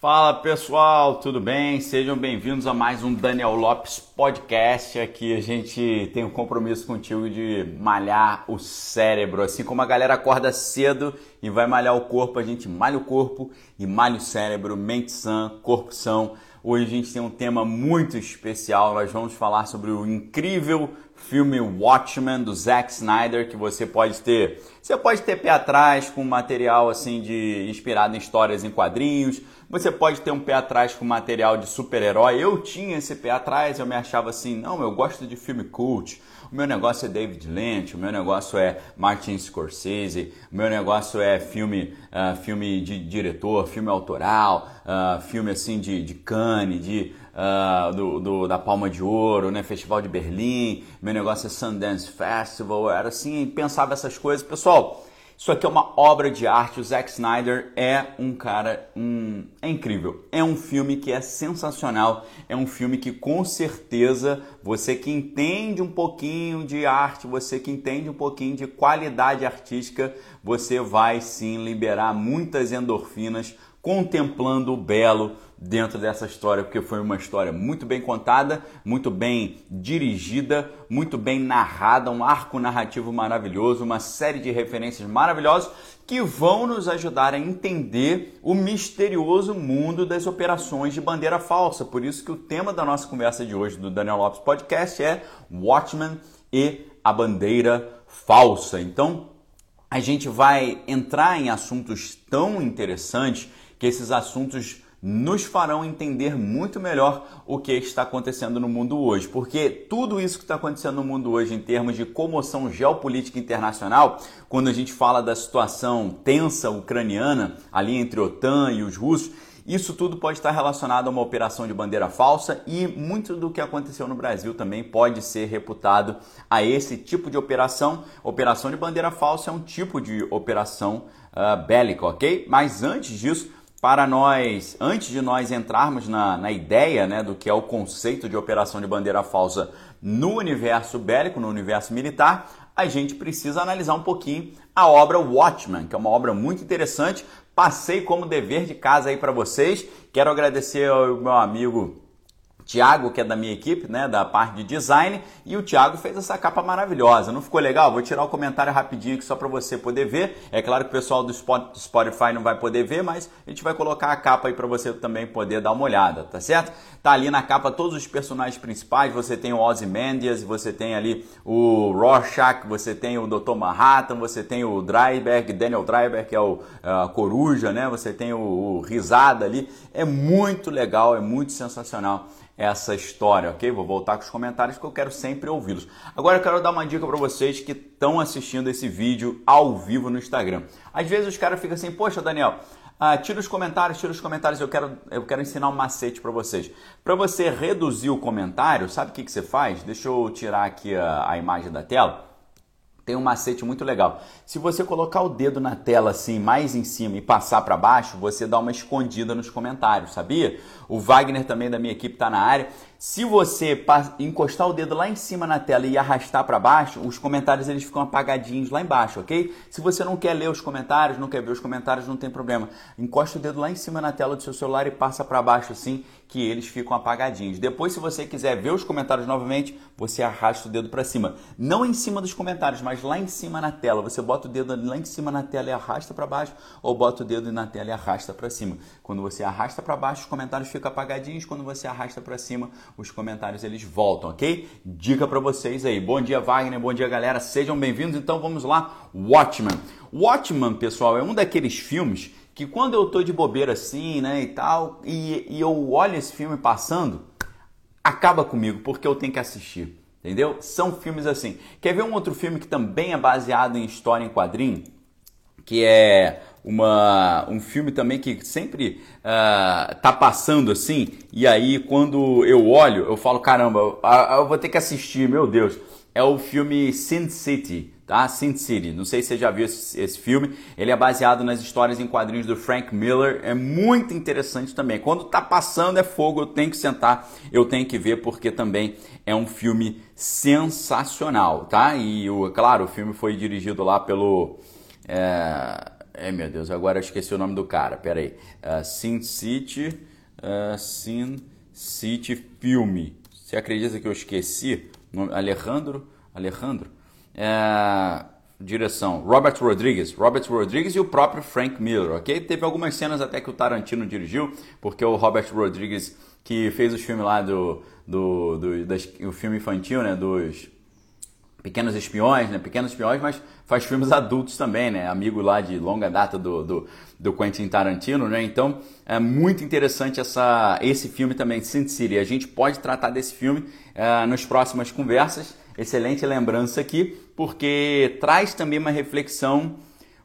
Fala pessoal, tudo bem? Sejam bem-vindos a mais um Daniel Lopes Podcast. Aqui a gente tem um compromisso contigo de malhar o cérebro. Assim como a galera acorda cedo e vai malhar o corpo, a gente malha o corpo e malha o cérebro, mente sã, corpo são. Hoje a gente tem um tema muito especial. Nós vamos falar sobre o incrível filme Watchmen do Zack Snyder que você pode ter. Você pode ter pé atrás com material assim de inspirado em histórias em quadrinhos. Você pode ter um pé atrás com material de super-herói. Eu tinha esse pé atrás, eu me achava assim, não, eu gosto de filme cult. O meu negócio é David Lynch, o meu negócio é Martin Scorsese, o meu negócio é filme, uh, filme de diretor, filme autoral, uh, filme assim de, de Cannes, de uh, do, do, da Palma de Ouro, né? Festival de Berlim, meu negócio é Sundance Festival, era assim, pensava essas coisas. Pessoal, isso aqui é uma obra de arte. O Zack Snyder é um cara, um, é incrível. É um filme que é sensacional. É um filme que com certeza você que entende um pouquinho de arte, você que entende um pouquinho de qualidade artística, você vai sim liberar muitas endorfinas contemplando o belo dentro dessa história, porque foi uma história muito bem contada, muito bem dirigida, muito bem narrada, um arco narrativo maravilhoso, uma série de referências maravilhosas que vão nos ajudar a entender o misterioso mundo das operações de bandeira falsa. Por isso que o tema da nossa conversa de hoje do Daniel Lopes Podcast é Watchmen e a bandeira falsa. Então, a gente vai entrar em assuntos tão interessantes que esses assuntos nos farão entender muito melhor o que está acontecendo no mundo hoje. Porque tudo isso que está acontecendo no mundo hoje, em termos de comoção geopolítica internacional, quando a gente fala da situação tensa ucraniana ali entre a OTAN e os russos, isso tudo pode estar relacionado a uma operação de bandeira falsa e muito do que aconteceu no Brasil também pode ser reputado a esse tipo de operação. Operação de bandeira falsa é um tipo de operação uh, bélica, ok? Mas antes disso, para nós, antes de nós entrarmos na, na ideia né, do que é o conceito de operação de bandeira falsa no universo bélico, no universo militar, a gente precisa analisar um pouquinho a obra Watchmen, que é uma obra muito interessante. Passei como dever de casa aí para vocês. Quero agradecer ao meu amigo Tiago, que é da minha equipe, né, da parte de design, e o Tiago fez essa capa maravilhosa. Não ficou legal? Vou tirar o comentário rapidinho aqui só para você poder ver. É claro que o pessoal do Spotify não vai poder ver, mas a gente vai colocar a capa aí para você também poder dar uma olhada, tá certo? Tá ali na capa todos os personagens principais. Você tem o Ozymandias, você tem ali o Rorschach, você tem o Dr. Manhattan, você tem o Dryberg, Daniel Dryberg, que é o a Coruja, né? Você tem o, o Risada ali. É muito legal, é muito sensacional essa história, ok? Vou voltar com os comentários porque eu quero sempre ouvi-los. Agora eu quero dar uma dica para vocês que estão assistindo esse vídeo ao vivo no Instagram. Às vezes os caras ficam assim, poxa Daniel, ah, tira os comentários, tira os comentários, eu quero, eu quero ensinar um macete para vocês. Para você reduzir o comentário, sabe o que, que você faz? Deixa eu tirar aqui a, a imagem da tela tem um macete muito legal. Se você colocar o dedo na tela assim, mais em cima e passar para baixo, você dá uma escondida nos comentários, sabia? O Wagner também da minha equipe está na área. Se você encostar o dedo lá em cima na tela e arrastar para baixo, os comentários eles ficam apagadinhos lá embaixo, ok? Se você não quer ler os comentários, não quer ver os comentários, não tem problema. Encosta o dedo lá em cima na tela do seu celular e passa para baixo assim, que eles ficam apagadinhos. Depois, se você quiser ver os comentários novamente, você arrasta o dedo para cima. Não em cima dos comentários, mas lá em cima na tela. Você bota o dedo lá em cima na tela e arrasta para baixo, ou bota o dedo na tela e arrasta para cima. Quando você arrasta para baixo, os comentários ficam apagadinhos. Quando você arrasta para cima, os comentários eles voltam, ok? Dica para vocês aí. Bom dia, Wagner. Bom dia, galera. Sejam bem-vindos. Então vamos lá. Watchman. Watchman, pessoal, é um daqueles filmes que quando eu tô de bobeira assim, né, e tal, e, e eu olho esse filme passando, acaba comigo, porque eu tenho que assistir. Entendeu? São filmes assim. Quer ver um outro filme que também é baseado em história em quadrinho? Que é uma, um filme também que sempre uh, tá passando assim, e aí quando eu olho, eu falo, caramba, eu, eu vou ter que assistir, meu Deus. É o filme Sin City, tá? Sin City. Não sei se você já viu esse, esse, filme. Ele é baseado nas histórias em quadrinhos do Frank Miller. É muito interessante também. Quando tá passando é fogo, eu tenho que sentar, eu tenho que ver porque também é um filme sensacional, tá? E o, claro, o filme foi dirigido lá pelo é, Ai meu Deus, agora eu esqueci o nome do cara, peraí. Uh, Sin City. Uh, Sin City Filme. Você acredita que eu esqueci? Alejandro? Alejandro? É, direção, Robert Rodriguez. Robert Rodriguez e o próprio Frank Miller, ok? Teve algumas cenas até que o Tarantino dirigiu, porque o Robert Rodriguez, que fez os filmes lá do... do, do das, o filme infantil, né? Dos Pequenos Espiões, né? Pequenos Espiões, mas faz filmes adultos também, né? Amigo lá de longa data do, do, do, Quentin Tarantino, né? Então é muito interessante essa, esse filme também, Sin City. A gente pode tratar desse filme uh, nas próximas conversas. Excelente lembrança aqui, porque traz também uma reflexão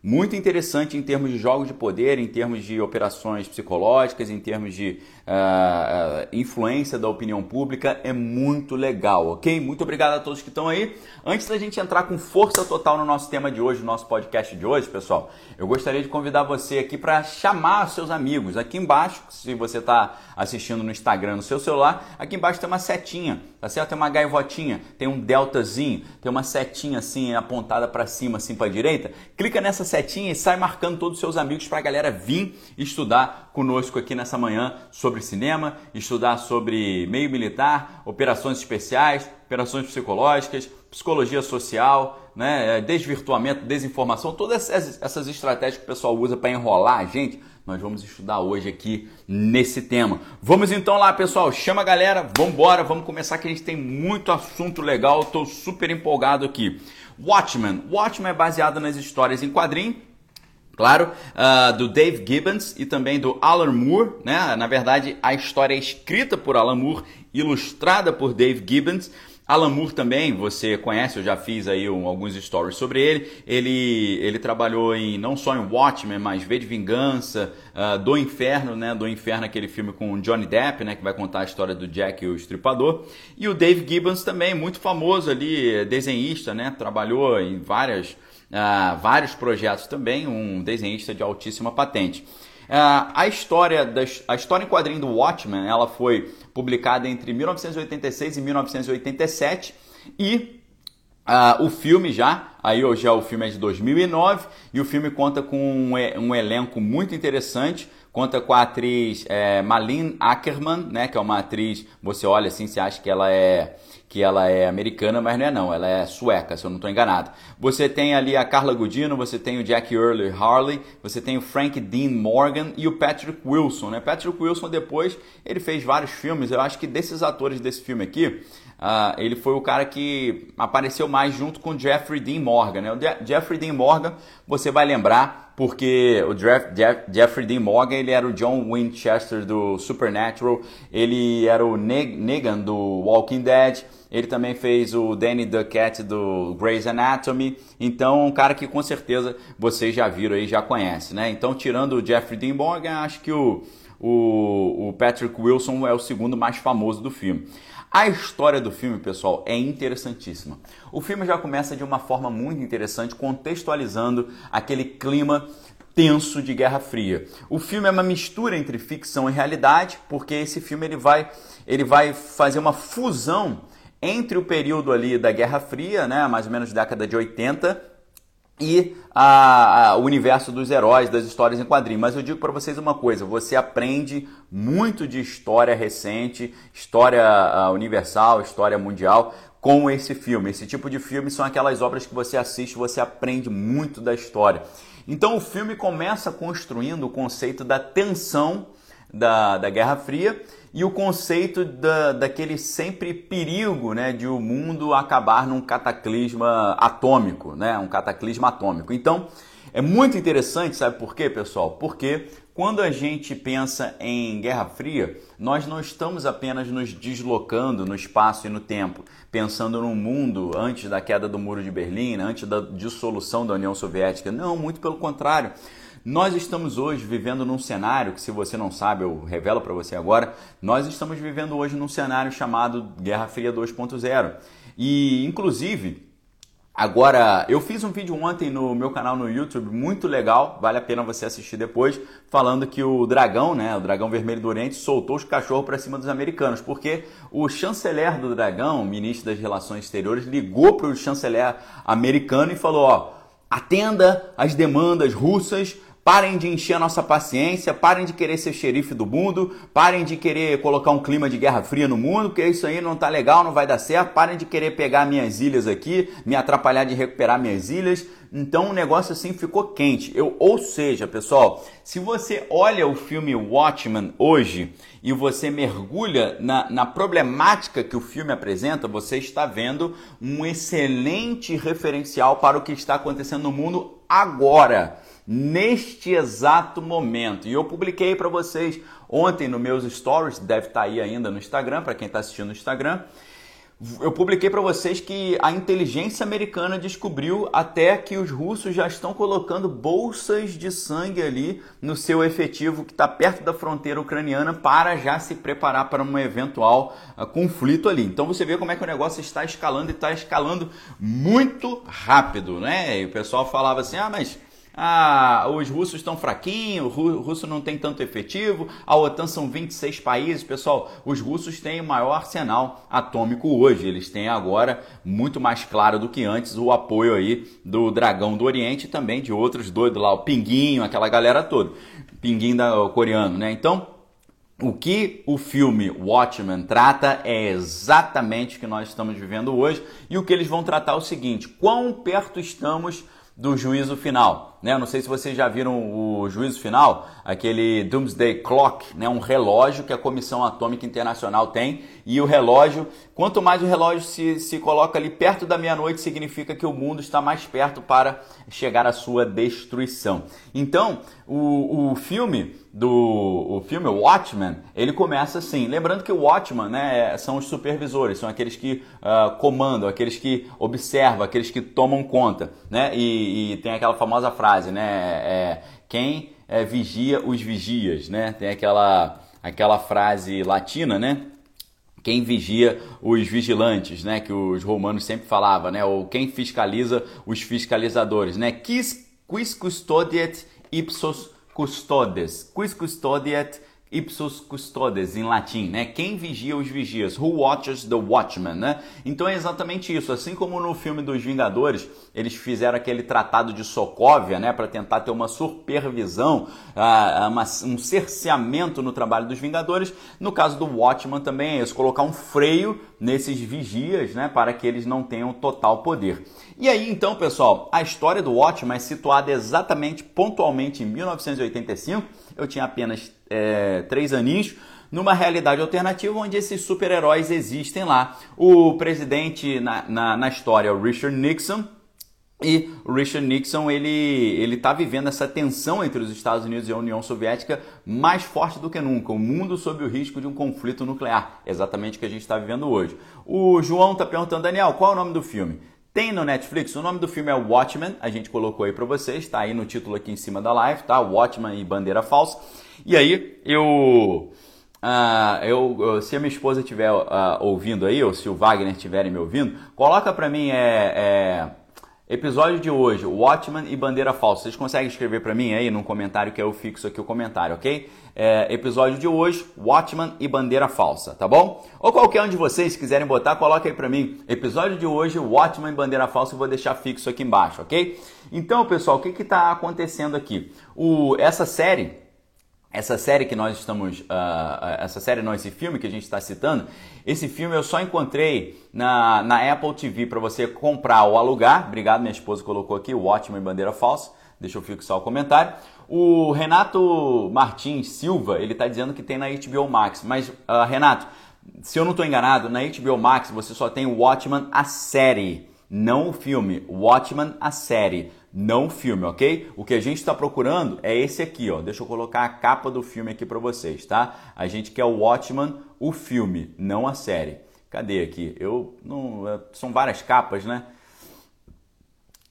muito interessante em termos de jogos de poder, em termos de operações psicológicas, em termos de uh, influência da opinião pública, é muito legal, ok? Muito obrigado a todos que estão aí. Antes da gente entrar com força total no nosso tema de hoje, no nosso podcast de hoje, pessoal, eu gostaria de convidar você aqui para chamar seus amigos. Aqui embaixo, se você está assistindo no Instagram, no seu celular, aqui embaixo tem uma setinha, tá certo? Tem uma gaivotinha, tem um deltazinho, tem uma setinha assim apontada para cima, assim para direita. Clica nessa setinha e sai marcando todos os seus amigos para a galera vir estudar conosco aqui nessa manhã sobre cinema, estudar sobre meio militar, operações especiais, operações psicológicas, psicologia social, né, desvirtuamento, desinformação, todas essas estratégias que o pessoal usa para enrolar a gente nós vamos estudar hoje aqui nesse tema. Vamos então lá, pessoal. Chama a galera, vamos embora, vamos começar que a gente tem muito assunto legal. Estou super empolgado aqui. Watchmen. Watchmen é baseado nas histórias em quadrinho. Claro, uh, do Dave Gibbons e também do Alan Moore, né? Na verdade, a história é escrita por Alan Moore, ilustrada por Dave Gibbons. Alan Moore também, você conhece, eu já fiz aí um, alguns stories sobre ele. Ele, ele trabalhou em não só em Watchmen, mas V de Vingança, uh, Do Inferno, né? Do Inferno, aquele filme com Johnny Depp, né? Que vai contar a história do Jack e o Estripador. E o Dave Gibbons também, muito famoso ali, desenhista, né? Trabalhou em várias, uh, vários projetos também, um desenhista de altíssima patente. Uh, a história das, a história em quadrinho do Watchmen, ela foi publicada entre 1986 e 1987 e uh, o filme já, aí hoje o filme é de 2009 e o filme conta com um, um elenco muito interessante, conta com a atriz é, Malin Ackerman, né, que é uma atriz, você olha assim, você acha que ela é que ela é americana, mas não é não, ela é sueca, se eu não estou enganado. Você tem ali a Carla Gudino, você tem o Jack Early Harley, você tem o Frank Dean Morgan e o Patrick Wilson, né? Patrick Wilson depois, ele fez vários filmes, eu acho que desses atores desse filme aqui, uh, ele foi o cara que apareceu mais junto com Jeffrey Dean Morgan, né? O Jeffrey Dean Morgan, você vai lembrar, porque o Jeff, Jeff, Jeffrey Dean Morgan ele era o John Winchester do Supernatural, ele era o Negan do Walking Dead, ele também fez o Danny Duquette do Grey's Anatomy. Então, um cara que com certeza vocês já viram aí, já conhecem, né? Então, tirando o Jeffrey Dean Morgan, acho que o, o Patrick Wilson é o segundo mais famoso do filme. A história do filme, pessoal, é interessantíssima. O filme já começa de uma forma muito interessante, contextualizando aquele clima tenso de Guerra Fria. O filme é uma mistura entre ficção e realidade, porque esse filme ele vai, ele vai fazer uma fusão entre o período ali da Guerra Fria, né, mais ou menos década de 80, e a, a, o universo dos heróis, das histórias em quadrinhos. Mas eu digo para vocês uma coisa: você aprende muito de história recente, história uh, universal, história mundial com esse filme. Esse tipo de filme são aquelas obras que você assiste, você aprende muito da história. Então o filme começa construindo o conceito da tensão da, da Guerra Fria e o conceito da, daquele sempre perigo né, de o mundo acabar num cataclisma atômico, né, um cataclisma atômico. Então, é muito interessante, sabe por quê, pessoal? Porque quando a gente pensa em Guerra Fria, nós não estamos apenas nos deslocando no espaço e no tempo, pensando num mundo antes da queda do Muro de Berlim, antes da dissolução da União Soviética. Não, muito pelo contrário. Nós estamos hoje vivendo num cenário que, se você não sabe, eu revelo para você agora, nós estamos vivendo hoje num cenário chamado Guerra Fria 2.0. E, inclusive, Agora, eu fiz um vídeo ontem no meu canal no YouTube, muito legal, vale a pena você assistir depois, falando que o dragão, né, o dragão vermelho do Oriente, soltou os cachorros para cima dos americanos, porque o chanceler do dragão, ministro das Relações Exteriores, ligou para o chanceler americano e falou: ó atenda às demandas russas, Parem de encher a nossa paciência, parem de querer ser xerife do mundo, parem de querer colocar um clima de guerra fria no mundo, porque isso aí não tá legal, não vai dar certo. Parem de querer pegar minhas ilhas aqui, me atrapalhar de recuperar minhas ilhas. Então o negócio assim ficou quente. Eu, ou seja, pessoal, se você olha o filme Watchmen hoje e você mergulha na, na problemática que o filme apresenta, você está vendo um excelente referencial para o que está acontecendo no mundo agora neste exato momento. E eu publiquei para vocês ontem nos meus stories, deve estar tá aí ainda no Instagram, para quem está assistindo no Instagram. Eu publiquei para vocês que a inteligência americana descobriu até que os russos já estão colocando bolsas de sangue ali no seu efetivo que está perto da fronteira ucraniana para já se preparar para um eventual uh, conflito ali. Então você vê como é que o negócio está escalando e está escalando muito rápido, né? E o pessoal falava assim: ah, mas ah, os russos estão fraquinhos, o russo não tem tanto efetivo, a OTAN são 26 países. Pessoal, os russos têm o maior arsenal atômico hoje. Eles têm agora, muito mais claro do que antes, o apoio aí do Dragão do Oriente e também de outros doidos lá, o Pinguinho, aquela galera toda. Pinguinho da, coreano, né? Então, o que o filme Watchmen trata é exatamente o que nós estamos vivendo hoje e o que eles vão tratar é o seguinte: quão perto estamos do juízo final. Né? Não sei se vocês já viram o juízo final, aquele Doomsday Clock, né? um relógio que a Comissão Atômica Internacional tem. E o relógio, quanto mais o relógio se, se coloca ali perto da meia-noite, significa que o mundo está mais perto para chegar à sua destruição. Então, o, o filme do o filme Watchmen, ele começa assim. Lembrando que o Watchman né, são os supervisores, são aqueles que uh, comandam, aqueles que observam, aqueles que tomam conta. Né? E, e tem aquela famosa frase, né? É, quem é, vigia os vigias, né? Tem aquela, aquela frase latina, né? Quem vigia os vigilantes, né? Que os romanos sempre falavam, né? Ou quem fiscaliza os fiscalizadores, né? Quis, quis custodiet ipsos custodes. Quis custodiet ipsos custodes em latim, né? Quem vigia os vigias? Who watches the watchman, né? Então é exatamente isso. Assim como no filme dos Vingadores, eles fizeram aquele tratado de Sokovia, né? Para tentar ter uma supervisão, uma, um cerceamento no trabalho dos Vingadores. No caso do Watchman também é isso, colocar um freio nesses vigias, né? Para que eles não tenham total poder. E aí, então, pessoal, a história do Watchman é situada exatamente, pontualmente em 1985. Eu tinha apenas é, três aninhos, numa realidade alternativa onde esses super-heróis existem lá. O presidente na, na, na história o Richard Nixon, e Richard Nixon ele ele está vivendo essa tensão entre os Estados Unidos e a União Soviética mais forte do que nunca. O mundo sob o risco de um conflito nuclear, exatamente o que a gente está vivendo hoje. O João está perguntando, Daniel, qual é o nome do filme? Tem no Netflix, o nome do filme é Watchmen, a gente colocou aí para vocês, está aí no título aqui em cima da live, tá? Watchmen e Bandeira Falsa. E aí, eu. Uh, eu, se a minha esposa estiver uh, ouvindo aí, ou se o Wagner estiver me ouvindo, coloca para mim é, é, episódio de hoje, Watchman e Bandeira Falsa. Vocês conseguem escrever para mim aí no comentário que eu fixo aqui o comentário, ok? É, episódio de hoje, Watchman e Bandeira Falsa, tá bom? Ou qualquer um de vocês quiserem botar, coloca aí para mim. Episódio de hoje, Watchman e Bandeira Falsa, eu vou deixar fixo aqui embaixo, ok? Então, pessoal, o que está acontecendo aqui? O, essa série essa série que nós estamos, uh, essa série não, esse filme que a gente está citando, esse filme eu só encontrei na, na Apple TV para você comprar ou alugar. Obrigado, minha esposa colocou aqui, o ótimo em bandeira falsa. Deixa eu fixar o comentário. O Renato Martins Silva, ele está dizendo que tem na HBO Max. Mas, uh, Renato, se eu não estou enganado, na HBO Max você só tem o Watchman, a série, não o filme. Watchman, a série não filme, ok? O que a gente está procurando é esse aqui, ó. Deixa eu colocar a capa do filme aqui para vocês, tá? A gente quer o Watchman, o filme, não a série. Cadê aqui? Eu não, é, são várias capas, né?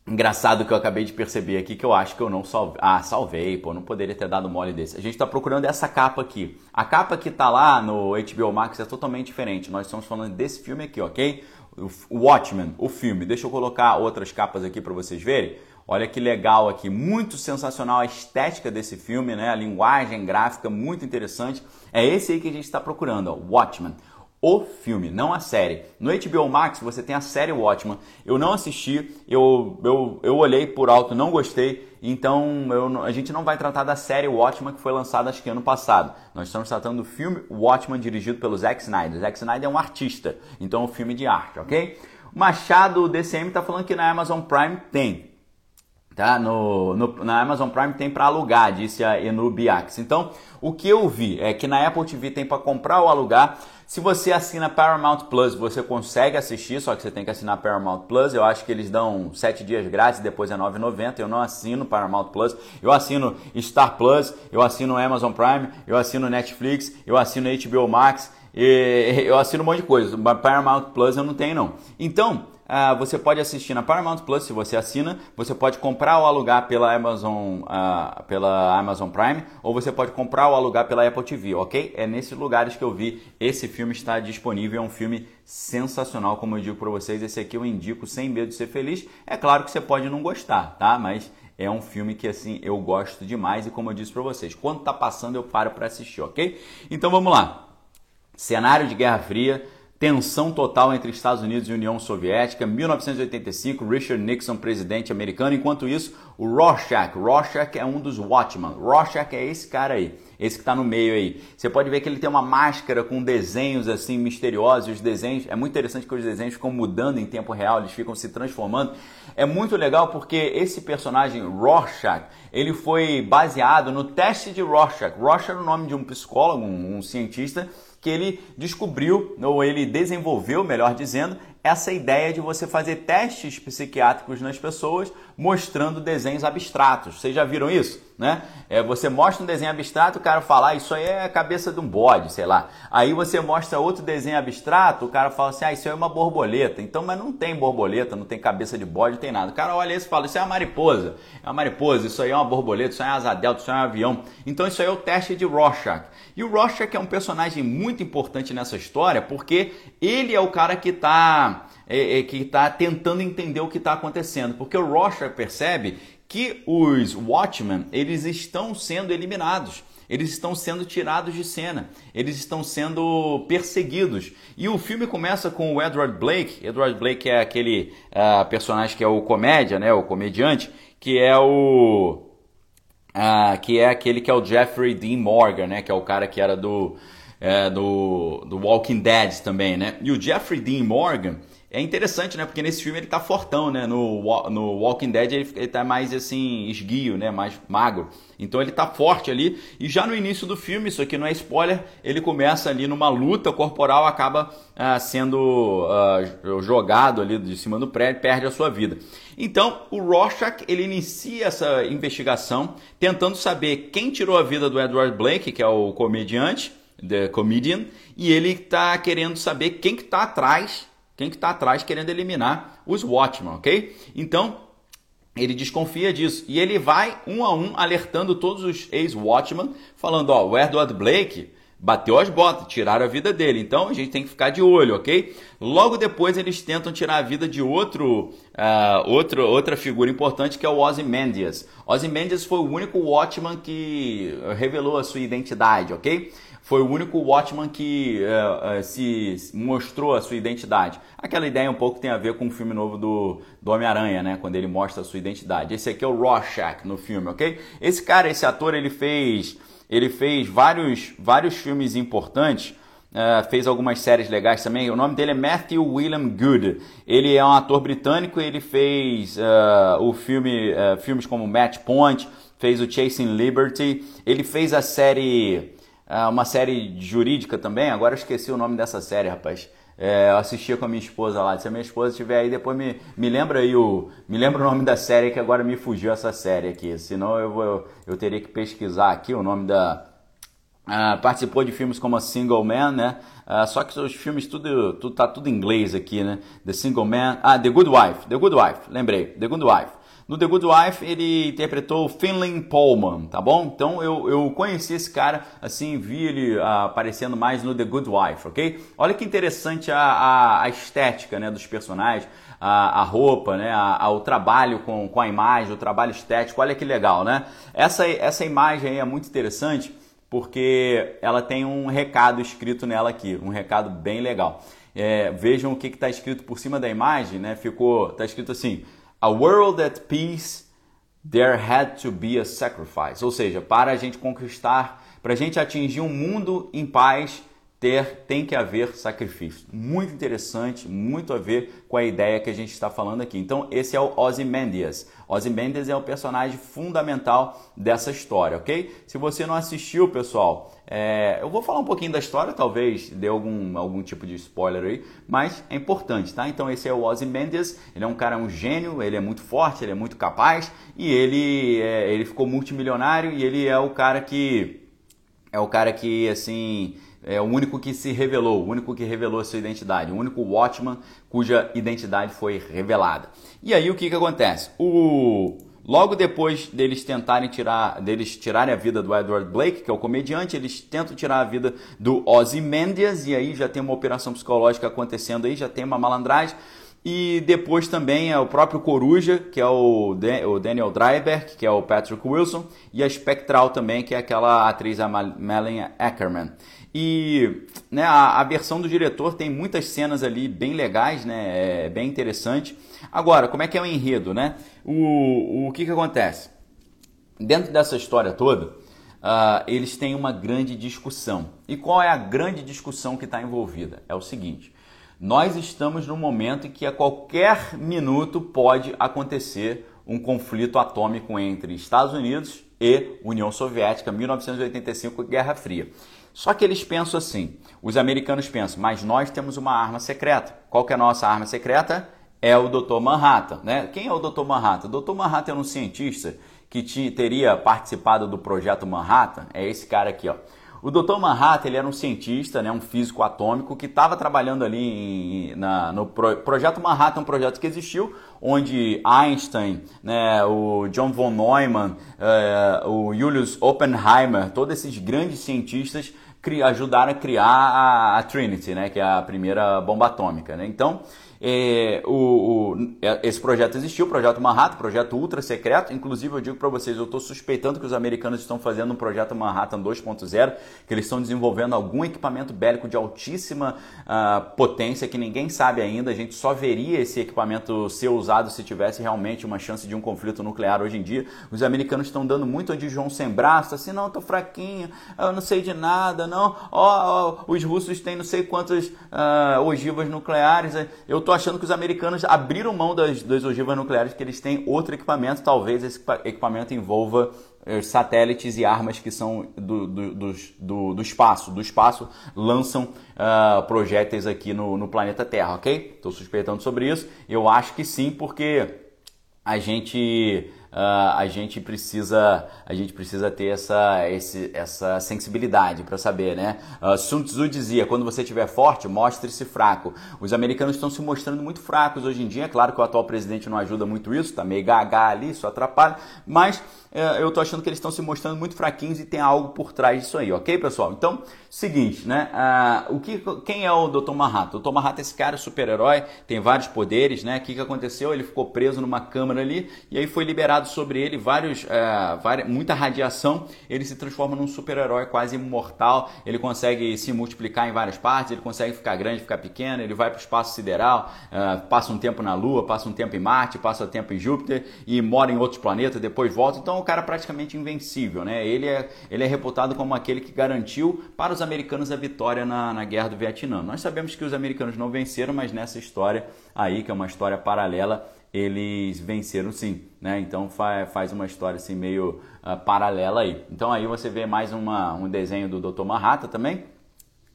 Engraçado que eu acabei de perceber aqui que eu acho que eu não salvei. Ah, salvei, pô, não poderia ter dado mole desse. A gente está procurando essa capa aqui. A capa que tá lá no HBO Max é totalmente diferente. Nós estamos falando desse filme aqui, ok? O Watchmen, o filme. Deixa eu colocar outras capas aqui para vocês verem. Olha que legal aqui, muito sensacional a estética desse filme, né? A linguagem gráfica muito interessante. É esse aí que a gente está procurando, ó, Watchmen. o filme, não a série. No HBO Max você tem a série Watchman. Eu não assisti, eu, eu, eu olhei por alto, não gostei. Então eu, a gente não vai tratar da série Watchman que foi lançada acho que ano passado. Nós estamos tratando do filme Watchman dirigido pelo Zack Snyder. Zack Snyder é um artista, então é um filme de arte, ok? Machado DCM está falando que na Amazon Prime tem. Tá? No, no, na Amazon Prime tem para alugar, disse a Enubiax. Então, o que eu vi é que na Apple TV tem para comprar ou alugar. Se você assina Paramount Plus, você consegue assistir, só que você tem que assinar Paramount Plus. Eu acho que eles dão 7 dias grátis, depois é 9,90. Eu não assino Paramount Plus. Eu assino Star Plus, eu assino Amazon Prime, eu assino Netflix, eu assino HBO Max, eu assino um monte de coisa. Paramount Plus eu não tenho não. Então, ah, você pode assistir na Paramount Plus se você assina, você pode comprar ou alugar pela Amazon, uh, pela Amazon Prime, ou você pode comprar ou alugar pela Apple TV, ok? É nesses lugares que eu vi esse filme está disponível, é um filme sensacional, como eu digo para vocês, esse aqui eu indico sem medo de ser feliz. É claro que você pode não gostar, tá? Mas é um filme que assim eu gosto demais e como eu disse para vocês, quando tá passando eu paro para assistir, ok? Então vamos lá. Cenário de Guerra Fria, Tensão total entre Estados Unidos e União Soviética, 1985, Richard Nixon presidente americano. Enquanto isso, o Rorschach, Rorschach é um dos Watchmen. Rorschach é esse cara aí, esse que está no meio aí. Você pode ver que ele tem uma máscara com desenhos assim misteriosos. Os desenhos é muito interessante que os desenhos ficam mudando em tempo real, eles ficam se transformando. É muito legal porque esse personagem Rorschach ele foi baseado no teste de Rorschach. Rorschach era o nome de um psicólogo, um, um cientista que ele descobriu, ou ele desenvolveu, melhor dizendo, essa ideia de você fazer testes psiquiátricos nas pessoas mostrando desenhos abstratos. Vocês já viram isso? Né? É, você mostra um desenho abstrato, o cara fala, ah, isso aí é a cabeça de um bode, sei lá. Aí você mostra outro desenho abstrato, o cara fala assim, ah, isso aí é uma borboleta. Então, mas não tem borboleta, não tem cabeça de bode, não tem nada. O cara olha isso e fala, isso é uma mariposa. É uma mariposa, isso aí é uma borboleta, isso aí é uma asa delta, isso aí é um avião. Então, isso aí é o teste de Rorschach. E o Rorschach é um personagem muito importante nessa história, porque ele é o cara que está é, é, que está tentando entender o que está acontecendo, porque o Rorschach percebe que os Watchmen eles estão sendo eliminados. Eles estão sendo tirados de cena, eles estão sendo perseguidos. E o filme começa com o Edward Blake. Edward Blake é aquele uh, personagem que é o comédia, né, o comediante, que é o uh, que é aquele que é o Jeffrey Dean Morgan, né, que é o cara que era do é, do, do Walking Dead também, né? E o Jeffrey Dean Morgan é interessante, né? Porque nesse filme ele tá fortão, né? No, no Walking Dead ele, ele tá mais assim, esguio, né? Mais magro. Então ele tá forte ali. E já no início do filme, isso aqui não é spoiler, ele começa ali numa luta corporal, acaba ah, sendo ah, jogado ali de cima do prédio, perde a sua vida. Então o Rorschach ele inicia essa investigação, tentando saber quem tirou a vida do Edward Blake, que é o comediante The Comedian, e ele está querendo saber quem que está atrás, quem que está atrás querendo eliminar os Watchmen, ok? Então, ele desconfia disso e ele vai um a um alertando todos os ex-Watchmen, falando, ó, o Edward Blake bateu as botas, tiraram a vida dele. Então a gente tem que ficar de olho, ok? Logo depois eles tentam tirar a vida de outro, uh, outro outra figura importante que é o Ozymandias. Ozymandias foi o único Watchman que revelou a sua identidade, ok? Foi o único Watchman que uh, se mostrou a sua identidade. Aquela ideia um pouco tem a ver com o filme novo do, do Homem-Aranha, né? Quando ele mostra a sua identidade. Esse aqui é o Rorschach no filme, ok? Esse cara, esse ator, ele fez ele fez vários, vários filmes importantes, uh, fez algumas séries legais também. O nome dele é Matthew William Good. Ele é um ator britânico, ele fez uh, o filme, uh, filmes como Match Point, fez o Chasing Liberty, ele fez a série, uma série jurídica também, agora eu esqueci o nome dessa série, rapaz. É, eu assistia com a minha esposa lá. Se a minha esposa estiver aí, depois me, me lembra aí o. Me lembra o nome da série que agora me fugiu essa série aqui. Senão eu, vou, eu, eu teria que pesquisar aqui o nome da. Ah, participou de filmes como a Single Man, né? Ah, só que os filmes tudo, tudo tá tudo em inglês aqui, né? The Single Man, ah, The Good Wife, The Good Wife, lembrei, The Good Wife. No The Good Wife, ele interpretou Finlay Pullman, tá bom? Então eu, eu conheci esse cara, assim, vi ele uh, aparecendo mais no The Good Wife, ok? Olha que interessante a, a, a estética né, dos personagens, a, a roupa, né, a, o trabalho com, com a imagem, o trabalho estético, olha que legal, né? Essa, essa imagem aí é muito interessante porque ela tem um recado escrito nela aqui, um recado bem legal. É, vejam o que está escrito por cima da imagem, né? Ficou, está escrito assim: A world at peace, there had to be a sacrifice. Ou seja, para a gente conquistar, para a gente atingir um mundo em paz, ter, tem que haver sacrifício. Muito interessante, muito a ver com a ideia que a gente está falando aqui. Então, esse é o Ozymandias. Ozymandias é o personagem fundamental dessa história, ok? Se você não assistiu, pessoal, é, eu vou falar um pouquinho da história, talvez dê algum, algum tipo de spoiler aí, mas é importante, tá? Então, esse é o Ozymandias, ele é um cara, um gênio, ele é muito forte, ele é muito capaz e ele, é, ele ficou multimilionário e ele é o cara que... É o cara que, assim é o único que se revelou, o único que revelou a sua identidade, o único Watchman cuja identidade foi revelada. E aí o que, que acontece? O logo depois deles tentarem tirar, deles tirarem a vida do Edward Blake, que é o comediante, eles tentam tirar a vida do Ozymandias e aí já tem uma operação psicológica acontecendo aí, já tem uma malandragem. E depois também é o próprio Coruja, que é o, Daniel Dryberg, que é o Patrick Wilson, e a Spectral também, que é aquela atriz a Melanie Ackerman. E né, a, a, versão do diretor tem muitas cenas ali bem legais, né, é bem interessante. Agora, como é que é o enredo, né? O, o que, que acontece? Dentro dessa história toda, uh, eles têm uma grande discussão. E qual é a grande discussão que está envolvida? É o seguinte: nós estamos num momento em que a qualquer minuto pode acontecer um conflito atômico entre Estados Unidos e União Soviética, 1985, Guerra Fria. Só que eles pensam assim, os americanos pensam, mas nós temos uma arma secreta. Qual que é a nossa arma secreta? É o Dr. Manhattan, né? Quem é o Dr. Manhattan? O Dr. Manhattan é um cientista que teria participado do projeto Manhattan. É esse cara aqui, ó. O Dr. Manhattan ele era um cientista, né, um físico atômico que estava trabalhando ali em, na, no pro, projeto Manhattan, um projeto que existiu, onde Einstein, né, o John von Neumann, uh, o Julius Oppenheimer, todos esses grandes cientistas ajudaram a criar a, a, Trinity, né, que é a primeira bomba atômica. Né? Então, é, o, o, é, esse projeto existiu, o projeto Manhattan, projeto ultra secreto. Inclusive, eu digo para vocês, eu estou suspeitando que os americanos estão fazendo um projeto Manhattan 2.0, que eles estão desenvolvendo algum equipamento bélico de altíssima uh, potência que ninguém sabe ainda. A gente só veria esse equipamento ser usado se tivesse realmente uma chance de um conflito nuclear hoje em dia. Os americanos estão dando muito de João sem braço, assim, não, tô fraquinho, eu não sei de nada, não. Ó, oh, oh, os russos têm não sei quantas uh, ogivas nucleares, eu tô achando que os americanos abriram mão das, das ogivas nucleares, que eles têm outro equipamento, talvez esse equipamento envolva eh, satélites e armas que são do, do, do, do, do espaço. Do espaço lançam uh, projéteis aqui no, no planeta Terra, ok? Estou suspeitando sobre isso. Eu acho que sim, porque a gente uh, a gente precisa a gente precisa ter essa, esse, essa sensibilidade para saber, né? Uh, Sun Tzu dizia: quando você estiver forte, mostre-se fraco. Os americanos estão se mostrando muito fracos hoje em dia. Claro que o atual presidente não ajuda muito isso, tá meio gaga ali, isso atrapalha, mas é, eu tô achando que eles estão se mostrando muito fraquinhos e tem algo por trás disso aí, ok, pessoal? Então, seguinte, né? Uh, o que, quem é o Dr. Manhattan? O Dr. Manhattan é esse cara super-herói, tem vários poderes, né? O que, que aconteceu? Ele ficou preso numa câmara ali e aí foi liberado sobre ele vários, uh, várias, muita radiação. Ele se transforma num super-herói quase imortal. Ele consegue se multiplicar em várias partes, ele consegue ficar grande, ficar pequeno. Ele vai para o espaço sideral, uh, passa um tempo na Lua, passa um tempo em Marte, passa um tempo em Júpiter e mora em outros planetas, depois volta. Então um cara praticamente invencível, né? Ele é, ele é reputado como aquele que garantiu para os americanos a vitória na, na guerra do Vietnã. Nós sabemos que os americanos não venceram, mas nessa história aí, que é uma história paralela, eles venceram sim, né? Então faz, faz uma história assim meio uh, paralela aí. Então aí você vê mais uma, um desenho do Dr. Manhattan também.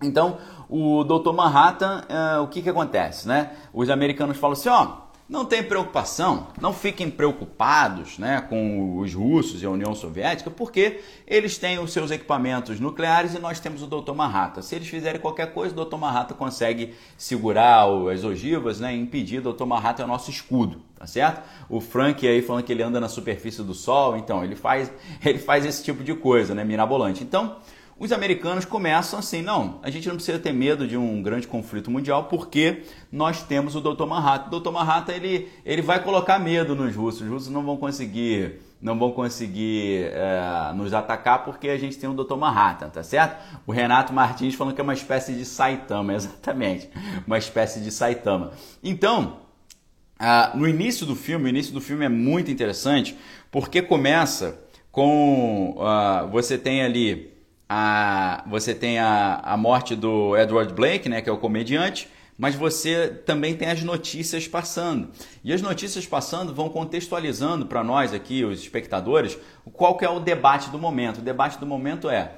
Então o Dr. Manhattan, uh, o que que acontece, né? Os americanos falam assim, ó, não tem preocupação, não fiquem preocupados né, com os russos e a União Soviética, porque eles têm os seus equipamentos nucleares e nós temos o Dr. Manhattan. Se eles fizerem qualquer coisa, o Dr. Manhattan consegue segurar as ogivas né, e impedir. O Dr. Manhattan é o nosso escudo, tá certo? O Frank aí falando que ele anda na superfície do Sol, então ele faz, ele faz esse tipo de coisa, né, mirabolante. Então, os americanos começam assim, não, a gente não precisa ter medo de um grande conflito mundial porque nós temos o Dr. Manhattan. O Dr. Manhattan ele, ele vai colocar medo nos russos, os russos não vão conseguir não vão conseguir é, nos atacar porque a gente tem o Dr. Manhattan, tá certo? O Renato Martins falando que é uma espécie de Saitama, exatamente, uma espécie de Saitama. Então, ah, no início do filme, o início do filme é muito interessante porque começa com uh, você tem ali a você tem a, a morte do Edward Blake, né, que é o comediante, mas você também tem as notícias passando. E as notícias passando vão contextualizando para nós aqui, os espectadores, qual que é o debate do momento. O debate do momento é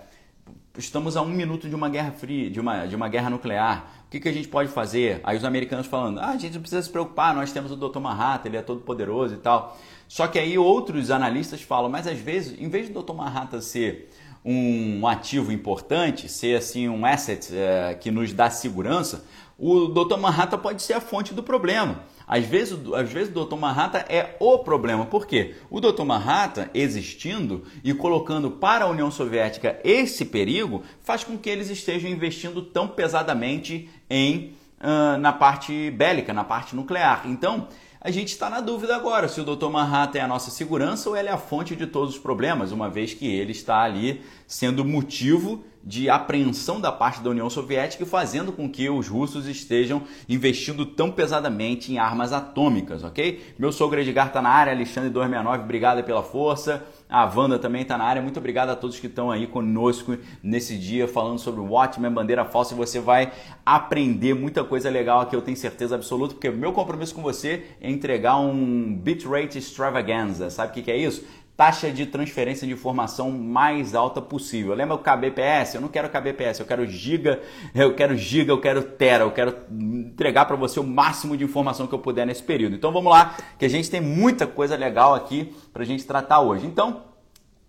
estamos a um minuto de uma guerra fria, de uma, de uma guerra nuclear. O que, que a gente pode fazer? Aí os americanos falando, ah, a gente não precisa se preocupar, nós temos o Dr. Manhattan, ele é todo poderoso e tal. Só que aí outros analistas falam, mas às vezes, em vez do Dr. Manhattan ser um ativo importante, ser assim um asset é, que nos dá segurança, o Dr. Manhattan pode ser a fonte do problema. Às vezes, às vezes o Dr. Manhattan é o problema. Por quê? O Dr. Manhattan existindo e colocando para a União Soviética esse perigo faz com que eles estejam investindo tão pesadamente em, uh, na parte bélica, na parte nuclear. Então, a gente está na dúvida agora se o Dr. Manhattan é a nossa segurança ou ele é a fonte de todos os problemas, uma vez que ele está ali sendo motivo de apreensão da parte da União Soviética fazendo com que os russos estejam investindo tão pesadamente em armas atômicas, ok? Meu sogro Edgar está na área, Alexandre 269, obrigado pela força. A Wanda também está na área. Muito obrigado a todos que estão aí conosco nesse dia falando sobre o Watchmen, bandeira falsa. E você vai aprender muita coisa legal aqui, eu tenho certeza absoluta, porque meu compromisso com você é entregar um bitrate extravaganza. Sabe o que, que é isso? Taxa de transferência de informação mais alta possível. Lembra o kbps? Eu não quero kbps, eu quero giga, eu quero giga, eu quero tera, eu quero entregar para você o máximo de informação que eu puder nesse período. Então vamos lá, que a gente tem muita coisa legal aqui para a gente tratar hoje. Então,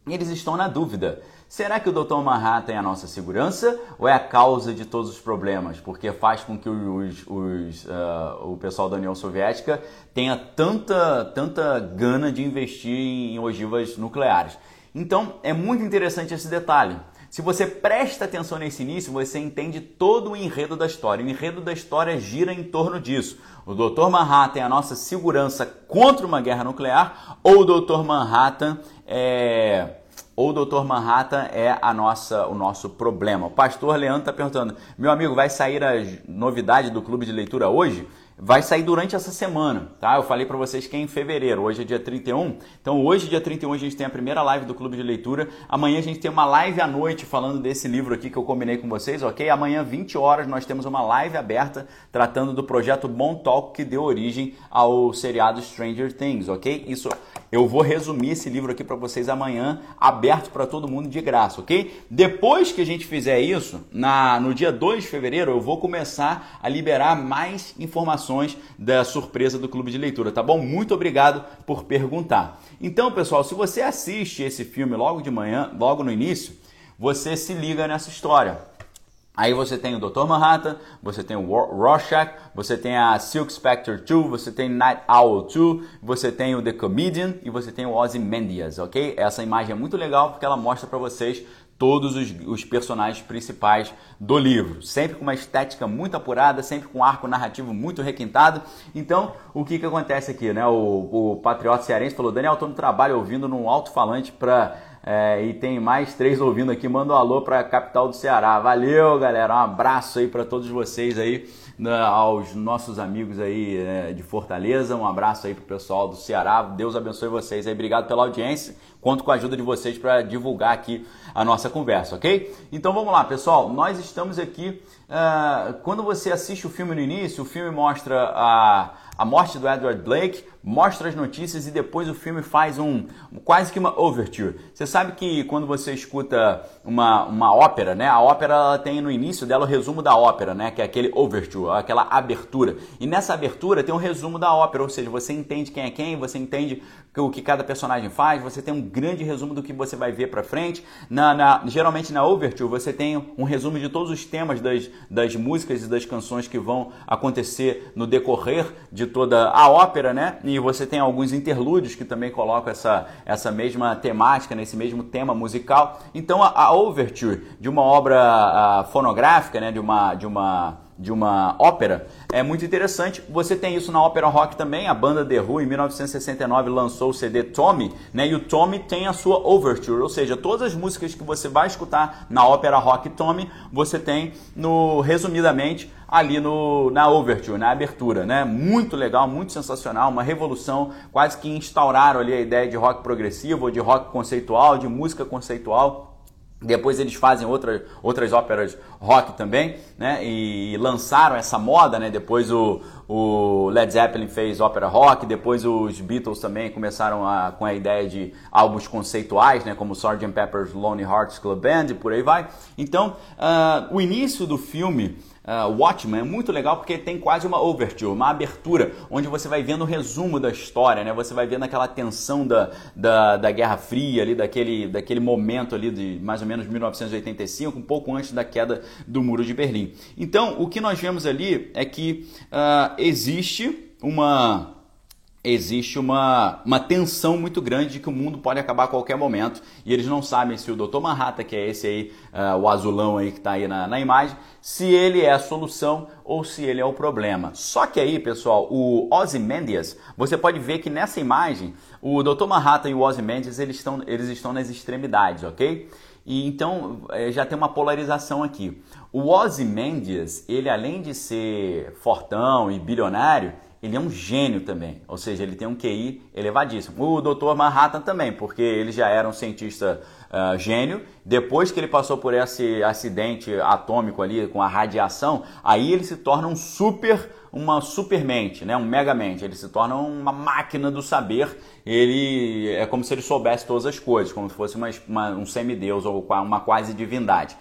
eles estão na dúvida. Será que o Dr. Manhattan é a nossa segurança ou é a causa de todos os problemas? Porque faz com que os, os, uh, o pessoal da União Soviética tenha tanta, tanta gana de investir em ogivas nucleares. Então é muito interessante esse detalhe. Se você presta atenção nesse início, você entende todo o enredo da história. O enredo da história gira em torno disso. O Dr. Manhattan é a nossa segurança contra uma guerra nuclear ou o Dr. Manhattan é ou Dr. Manhattan é a nossa, o nosso problema. O pastor Leandro está perguntando: meu amigo, vai sair a novidade do clube de leitura hoje? vai sair durante essa semana, tá? Eu falei para vocês que é em fevereiro, hoje é dia 31. Então, hoje, dia 31, a gente tem a primeira live do Clube de Leitura. Amanhã a gente tem uma live à noite falando desse livro aqui que eu combinei com vocês, ok? Amanhã, 20 horas, nós temos uma live aberta tratando do projeto Bom Talk que deu origem ao seriado Stranger Things, ok? Isso eu vou resumir esse livro aqui para vocês amanhã, aberto para todo mundo de graça, ok? Depois que a gente fizer isso, na, no dia 2 de fevereiro, eu vou começar a liberar mais informações da surpresa do clube de leitura, tá bom? Muito obrigado por perguntar. Então, pessoal, se você assiste esse filme logo de manhã, logo no início, você se liga nessa história. Aí você tem o Dr. Manhattan, você tem o Rorschach, você tem a Silk Spectre 2, você tem Night Owl 2, você tem o The Comedian e você tem o Ozymandias, ok? Essa imagem é muito legal porque ela mostra para vocês todos os, os, personagens principais do livro. Sempre com uma estética muito apurada, sempre com um arco narrativo muito requintado. Então, o que, que acontece aqui? Né? O, o Patriota Cearense falou: Daniel, estou no trabalho ouvindo num alto-falante para. É, e tem mais três ouvindo aqui. Manda um alô para a capital do Ceará. Valeu, galera. Um abraço aí para todos vocês aí, né, aos nossos amigos aí é, de Fortaleza. Um abraço aí para o pessoal do Ceará. Deus abençoe vocês aí. Obrigado pela audiência. Conto com a ajuda de vocês para divulgar aqui a nossa conversa, ok? Então vamos lá, pessoal. Nós estamos aqui. Uh, quando você assiste o filme no início, o filme mostra a, a morte do Edward Blake, mostra as notícias e depois o filme faz um quase que uma overture. Você sabe que quando você escuta uma, uma ópera, né? A ópera ela tem no início dela o resumo da ópera, né? Que é aquele overture, aquela abertura. E nessa abertura tem um resumo da ópera, ou seja, você entende quem é quem, você entende o que cada personagem faz, você tem um grande resumo do que você vai ver para frente. Na, na, geralmente na Overture você tem um resumo de todos os temas das, das músicas e das canções que vão acontecer no decorrer de toda a ópera, né? E você tem alguns interlúdios que também colocam essa, essa mesma temática, nesse mesmo tema musical. Então a, a Overture de uma obra a, fonográfica, né? De uma, de uma de uma ópera é muito interessante. Você tem isso na ópera rock também. A banda The Who, em 1969, lançou o CD Tommy, né? E o Tommy tem a sua overture, ou seja, todas as músicas que você vai escutar na ópera rock Tommy, você tem no resumidamente ali no, na overture, na abertura, né? Muito legal, muito sensacional, uma revolução, quase que instauraram ali a ideia de rock progressivo, de rock conceitual, de música conceitual depois eles fazem outra, outras óperas rock também, né? E lançaram essa moda, né? Depois o, o Led Zeppelin fez ópera rock, depois os Beatles também começaram a, com a ideia de álbuns conceituais, né? Como Sgt. Pepper's Lonely Hearts Club Band e por aí vai. Então, uh, o início do filme uh, Watchmen é muito legal porque tem quase uma overture, uma abertura, onde você vai vendo o resumo da história, né? Você vai vendo aquela tensão da, da, da Guerra Fria ali, daquele, daquele momento ali de mais ou menos 1985, um pouco antes da queda do Muro de Berlim. Então, o que nós vemos ali é que uh, existe uma existe uma, uma tensão muito grande de que o mundo pode acabar a qualquer momento e eles não sabem se o Dr. Manhattan, que é esse aí, uh, o azulão aí que está aí na, na imagem, se ele é a solução ou se ele é o problema. Só que aí, pessoal, o Ozymandias, você pode ver que nessa imagem, o Dr. Manhattan e o Ozymandias, eles estão, eles estão nas extremidades, ok? E então eh, já tem uma polarização aqui. O Ozymandias, ele além de ser fortão e bilionário, ele é um gênio também, ou seja, ele tem um QI elevadíssimo. O Dr. Manhattan também, porque ele já era um cientista uh, gênio. Depois que ele passou por esse acidente atômico ali com a radiação, aí ele se torna um super, uma supermente, né? um megamente. Ele se torna uma máquina do saber. Ele é como se ele soubesse todas as coisas, como se fosse uma, uma, um semideus ou uma quase divindade.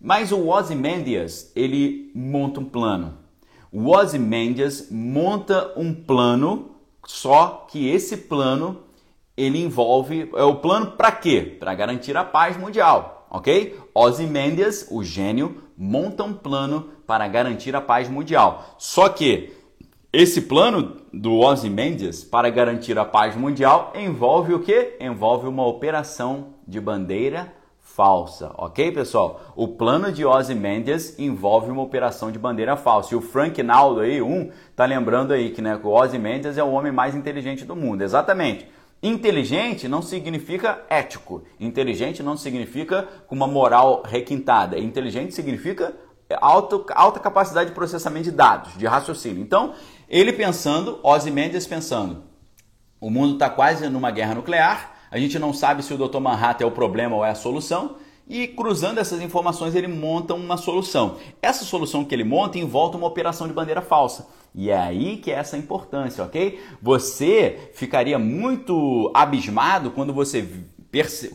Mas o Ozymandias, ele monta um plano o Ozymandias monta um plano, só que esse plano ele envolve é o plano para quê? Para garantir a paz mundial, ok? Ozymandias, o gênio, monta um plano para garantir a paz mundial. Só que esse plano do Ozymandias para garantir a paz mundial envolve o que? Envolve uma operação de bandeira falsa, ok, pessoal? O plano de Ozymandias envolve uma operação de bandeira falsa. E o Frank Naldo aí, um, tá lembrando aí que, né, o Ozymandias é o homem mais inteligente do mundo. Exatamente. Inteligente não significa ético. Inteligente não significa com uma moral requintada. Inteligente significa alto, alta capacidade de processamento de dados, de raciocínio. Então, ele pensando, Ozymandias pensando, o mundo está quase numa guerra nuclear, a gente não sabe se o Dr. Manhattan é o problema ou é a solução. E cruzando essas informações, ele monta uma solução. Essa solução que ele monta envolve uma operação de bandeira falsa. E é aí que é essa importância, ok? Você ficaria muito abismado quando você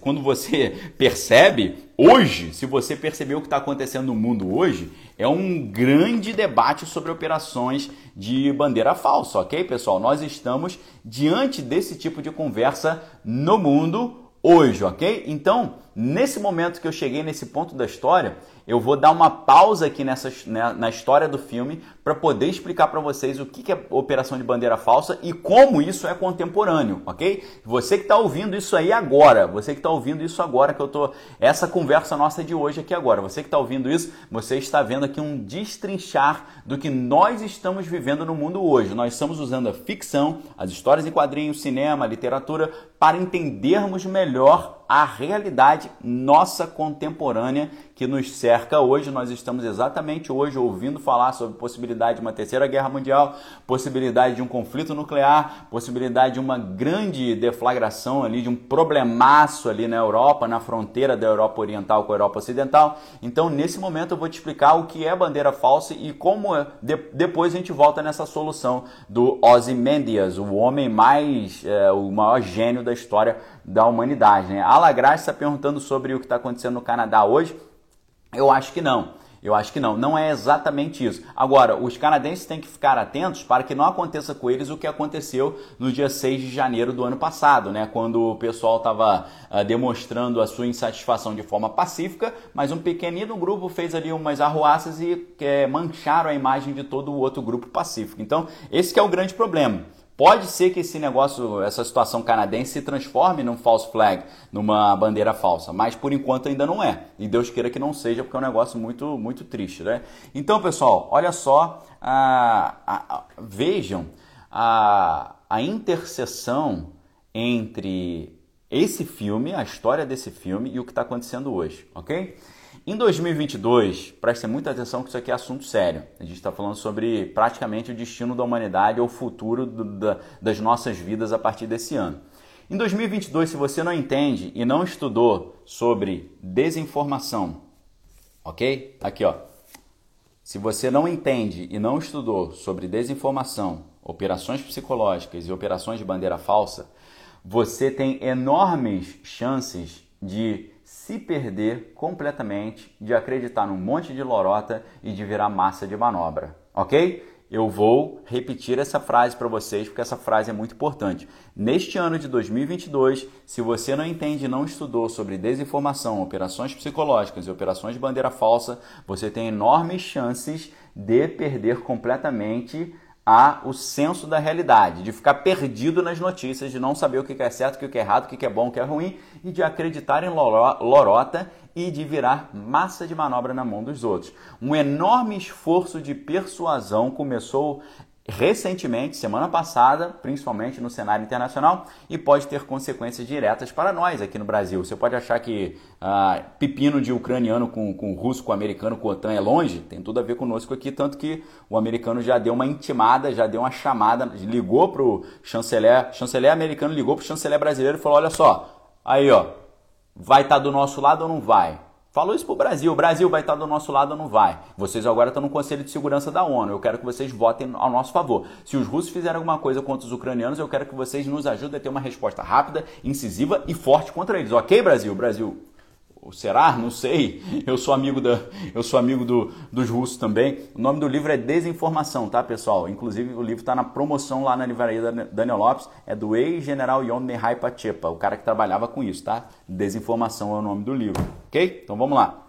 quando você percebe hoje, se você percebeu o que está acontecendo no mundo hoje, é um grande debate sobre operações de bandeira falsa, ok, pessoal? Nós estamos diante desse tipo de conversa no mundo hoje, ok? Então, nesse momento que eu cheguei nesse ponto da história, eu vou dar uma pausa aqui nessa, né, na história do filme para poder explicar para vocês o que é operação de bandeira falsa e como isso é contemporâneo, ok? Você que está ouvindo isso aí agora, você que está ouvindo isso agora, que eu tô essa conversa nossa de hoje aqui agora, você que está ouvindo isso, você está vendo aqui um destrinchar do que nós estamos vivendo no mundo hoje. Nós estamos usando a ficção, as histórias em quadrinhos, cinema, literatura para entendermos melhor a realidade nossa contemporânea que nos cerca hoje. Nós estamos exatamente hoje ouvindo falar sobre possibilidade de uma terceira guerra mundial, possibilidade de um conflito nuclear, possibilidade de uma grande deflagração ali, de um problemaço ali na Europa, na fronteira da Europa Oriental com a Europa Ocidental. Então, nesse momento, eu vou te explicar o que é bandeira falsa e como. De depois a gente volta nessa solução do Ozymandias, o homem mais, é, o maior gênio da história da humanidade. Né? A Lagrasse está perguntando sobre o que está acontecendo no Canadá hoje. Eu acho que não. Eu acho que não, não é exatamente isso. Agora, os canadenses têm que ficar atentos para que não aconteça com eles o que aconteceu no dia 6 de janeiro do ano passado, né? Quando o pessoal estava uh, ah, demonstrando a sua insatisfação de forma pacífica, mas um pequenino grupo fez ali umas arruaças e é, mancharam a imagem de todo o outro grupo pacífico. Então, esse é o grande problema. Pode ser que esse negócio, essa situação canadense se transforme num false flag, numa bandeira falsa, mas por enquanto ainda não é. E Deus queira que não seja, porque é um negócio muito, muito triste, né? Então, pessoal, olha só, vejam a, a interseção entre esse filme, a história desse filme e o que está acontecendo hoje, ok? Em 2022, prestem muita atenção que isso aqui é assunto sério. A gente está falando sobre praticamente o destino da humanidade ou o futuro do, da, das nossas vidas a partir desse ano. Em 2022, se você não entende e não estudou sobre desinformação, ok? Aqui, ó. Se você não entende e não estudou sobre desinformação, operações psicológicas e operações de bandeira falsa, você tem enormes chances de se perder completamente, de acreditar num monte de lorota e de virar massa de manobra, ok? Eu vou repetir essa frase para vocês porque essa frase é muito importante. Neste ano de 2022, se você não entende e não estudou sobre desinformação, operações psicológicas e operações de bandeira falsa, você tem enormes chances de perder completamente a o senso da realidade, de ficar perdido nas notícias, de não saber o que é certo, o que é errado, o que é bom, o que é ruim e de acreditar em lorota e de virar massa de manobra na mão dos outros. Um enorme esforço de persuasão começou recentemente, semana passada, principalmente no cenário internacional, e pode ter consequências diretas para nós aqui no Brasil. Você pode achar que ah, pepino de ucraniano com, com russo, com americano, com OTAN é longe, tem tudo a ver conosco aqui, tanto que o americano já deu uma intimada, já deu uma chamada, ligou para o chanceler, chanceler americano ligou para o chanceler brasileiro e falou, olha só, aí ó, vai estar tá do nosso lado ou não vai? Falou isso para o Brasil. O Brasil vai estar do nosso lado ou não vai? Vocês agora estão no Conselho de Segurança da ONU. Eu quero que vocês votem ao nosso favor. Se os russos fizerem alguma coisa contra os ucranianos, eu quero que vocês nos ajudem a ter uma resposta rápida, incisiva e forte contra eles. Ok, Brasil? Brasil, será? Não sei. Eu sou amigo, da, eu sou amigo do, dos russos também. O nome do livro é Desinformação, tá, pessoal? Inclusive, o livro está na promoção lá na livraria da Daniel Lopes. É do ex-general Yon Mihai Pachepa, o cara que trabalhava com isso, tá? Desinformação é o nome do livro, ok? Então vamos lá.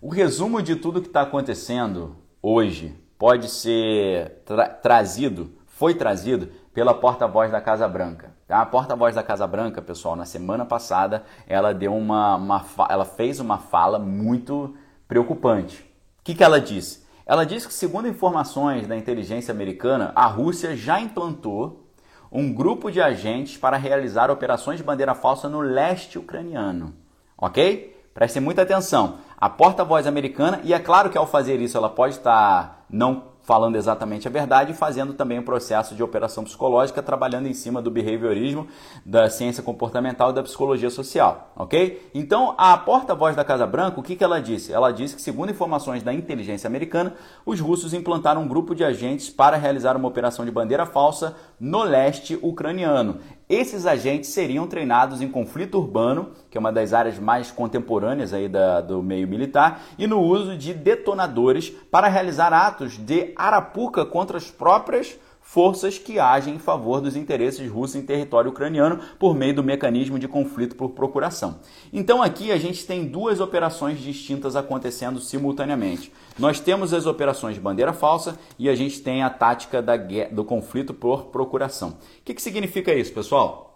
O resumo de tudo que está acontecendo hoje pode ser tra trazido, foi trazido pela porta-voz da Casa Branca. A porta-voz da Casa Branca, pessoal, na semana passada, ela deu uma, uma ela fez uma fala muito preocupante. O que, que ela disse? Ela disse que, segundo informações da inteligência americana, a Rússia já implantou um grupo de agentes para realizar operações de bandeira falsa no leste ucraniano. Ok? Prestem muita atenção. A porta-voz americana, e é claro que ao fazer isso ela pode estar não falando exatamente a verdade fazendo também o um processo de operação psicológica, trabalhando em cima do behaviorismo, da ciência comportamental e da psicologia social, ok? Então, a porta-voz da Casa Branca, o que, que ela disse? Ela disse que, segundo informações da inteligência americana, os russos implantaram um grupo de agentes para realizar uma operação de bandeira falsa no leste ucraniano. Esses agentes seriam treinados em conflito urbano, que é uma das áreas mais contemporâneas aí da, do meio militar, e no uso de detonadores para realizar atos de arapuca contra as próprias forças que agem em favor dos interesses russos em território ucraniano por meio do mecanismo de conflito por procuração. Então aqui a gente tem duas operações distintas acontecendo simultaneamente. Nós temos as operações de bandeira falsa e a gente tem a tática da, do conflito por procuração. O que, que significa isso, pessoal?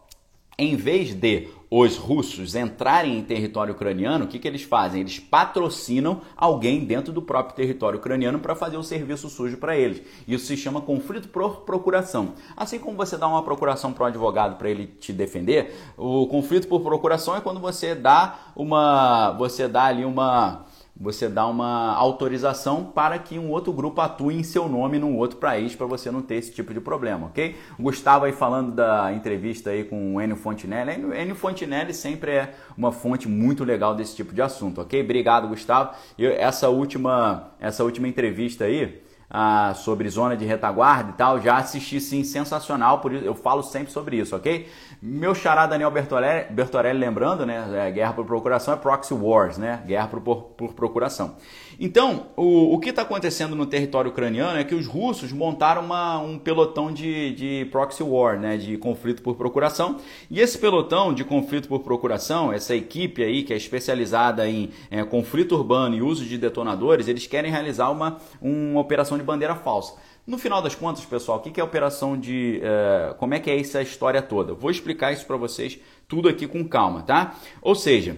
em vez de os russos entrarem em território ucraniano, o que, que eles fazem? Eles patrocinam alguém dentro do próprio território ucraniano para fazer o serviço sujo para eles. Isso se chama conflito por procuração. Assim como você dá uma procuração para um advogado para ele te defender, o conflito por procuração é quando você dá uma, você dá ali uma você dá uma autorização para que um outro grupo atue em seu nome num outro país para você não ter esse tipo de problema, ok? O Gustavo aí falando da entrevista aí com o Enio Fontinelli. Enio Fontinelli sempre é uma fonte muito legal desse tipo de assunto, ok? Obrigado, Gustavo. Eu, essa última essa última entrevista aí ah, sobre zona de retaguarda e tal, já assisti sim, sensacional, por isso eu falo sempre sobre isso, ok? Meu xará Daniel Bertorelli, Bertorelli lembrando, né? É, guerra por procuração é proxy wars, né? Guerra por, por, por procuração. Então, o, o que está acontecendo no território ucraniano é que os russos montaram uma, um pelotão de, de proxy war, né? De conflito por procuração. E esse pelotão de conflito por procuração, essa equipe aí que é especializada em é, conflito urbano e uso de detonadores, eles querem realizar uma, uma operação de bandeira falsa. No final das contas, pessoal, o que é a operação de. Uh, como é que é essa história toda? Vou explicar isso para vocês tudo aqui com calma, tá? Ou seja,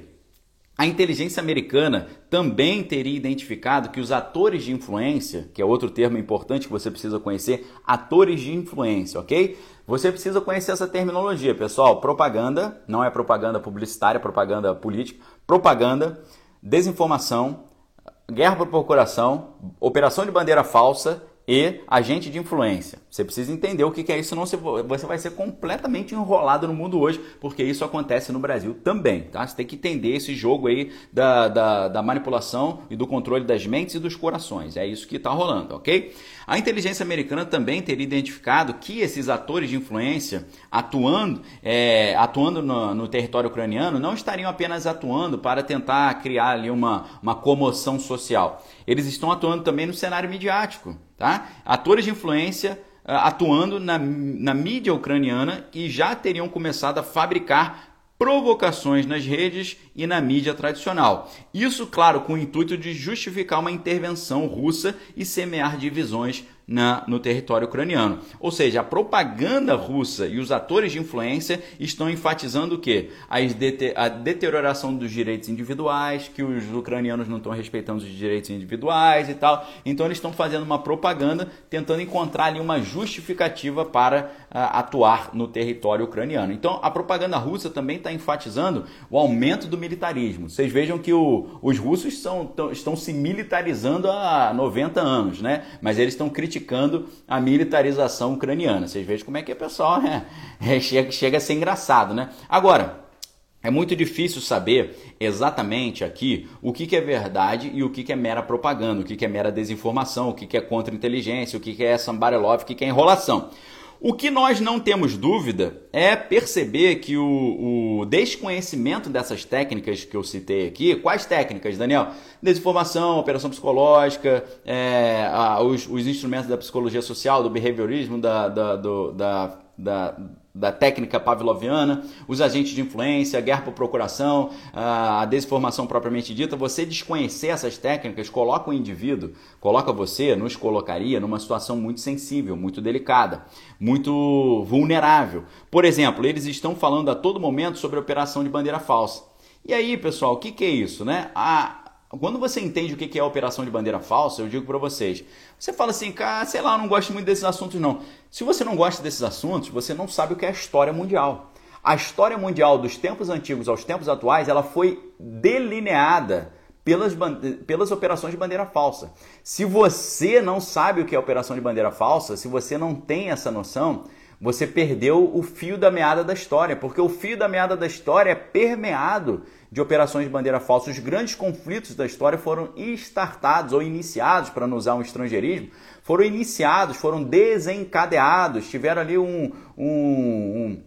a inteligência americana também teria identificado que os atores de influência, que é outro termo importante que você precisa conhecer, atores de influência, ok? Você precisa conhecer essa terminologia, pessoal. Propaganda, não é propaganda publicitária, é propaganda política, propaganda, desinformação, guerra por procuração, operação de bandeira falsa e agente de influência. Você precisa entender o que é isso, senão você vai ser completamente enrolado no mundo hoje, porque isso acontece no Brasil também. Tá? Você tem que entender esse jogo aí da, da, da manipulação e do controle das mentes e dos corações. É isso que está rolando, ok? A inteligência americana também teria identificado que esses atores de influência atuando, é, atuando no, no, território ucraniano não estariam apenas atuando para tentar criar ali uma, uma comoção social. Eles estão atuando também no cenário midiático. Tá? Atores de influência ah, atuando na, na mídia ucraniana e já teriam começado a fabricar provocações nas redes e na mídia tradicional. Isso, claro, com o intuito de justificar uma intervenção russa e semear divisões na, no território ucraniano. Ou seja, a propaganda russa e os atores de influência estão enfatizando o quê? A, deterioração dos direitos individuais, que os ucranianos não estão respeitando os direitos individuais e tal. Então eles estão fazendo uma propaganda tentando encontrar ali uma justificativa para atuar no território ucraniano. Então a propaganda russa também está enfatizando o aumento do militarismo. Vocês vejam que o, os russos são, tão, estão se militarizando há 90 anos, né? Mas eles estão criticando a militarização ucraniana. Vocês vejam como é que o pessoal é, é, chega, chega a ser engraçado, né? Agora, é muito difícil saber exatamente aqui o que, que é verdade e o que, que é mera propaganda, o que, que é mera desinformação, o que, é contra-inteligência, o que, é somebody love, o que, que é enrolação. O que nós não temos dúvida é perceber que o, o, desconhecimento dessas técnicas que eu citei aqui, quais técnicas, Daniel? Desinformação, operação psicológica, é, a, os, os, instrumentos da psicologia social, do behaviorismo, da, da, do, da, da da técnica pavloviana, os agentes de influência, a guerra por procuração, a desinformação propriamente dita, você desconhecer essas técnicas coloca o indivíduo, coloca você, nos colocaria numa situação muito sensível, muito delicada, muito vulnerável. Por exemplo, eles estão falando a todo momento sobre a operação de bandeira falsa. E aí, pessoal, o que, que é isso, né? A, quando você entende o que é a operação de bandeira falsa, eu digo para vocês, você fala assim, cara, sei lá, não gosto muito desses assuntos não. Se você não gosta desses assuntos, você não sabe o que é a história mundial. A história mundial dos tempos antigos aos tempos atuais, ela foi delineada pelas, pelas operações de bandeira falsa. Se você não sabe o que é operação de bandeira falsa, se você não tem essa noção, você perdeu o fio da meada da história, porque o fio da meada da história é permeado de operações de bandeira falsa. Os grandes conflitos da história foram startados ou iniciados, para não usar um estrangeirismo, foram iniciados, foram desencadeados, tiveram ali um, um,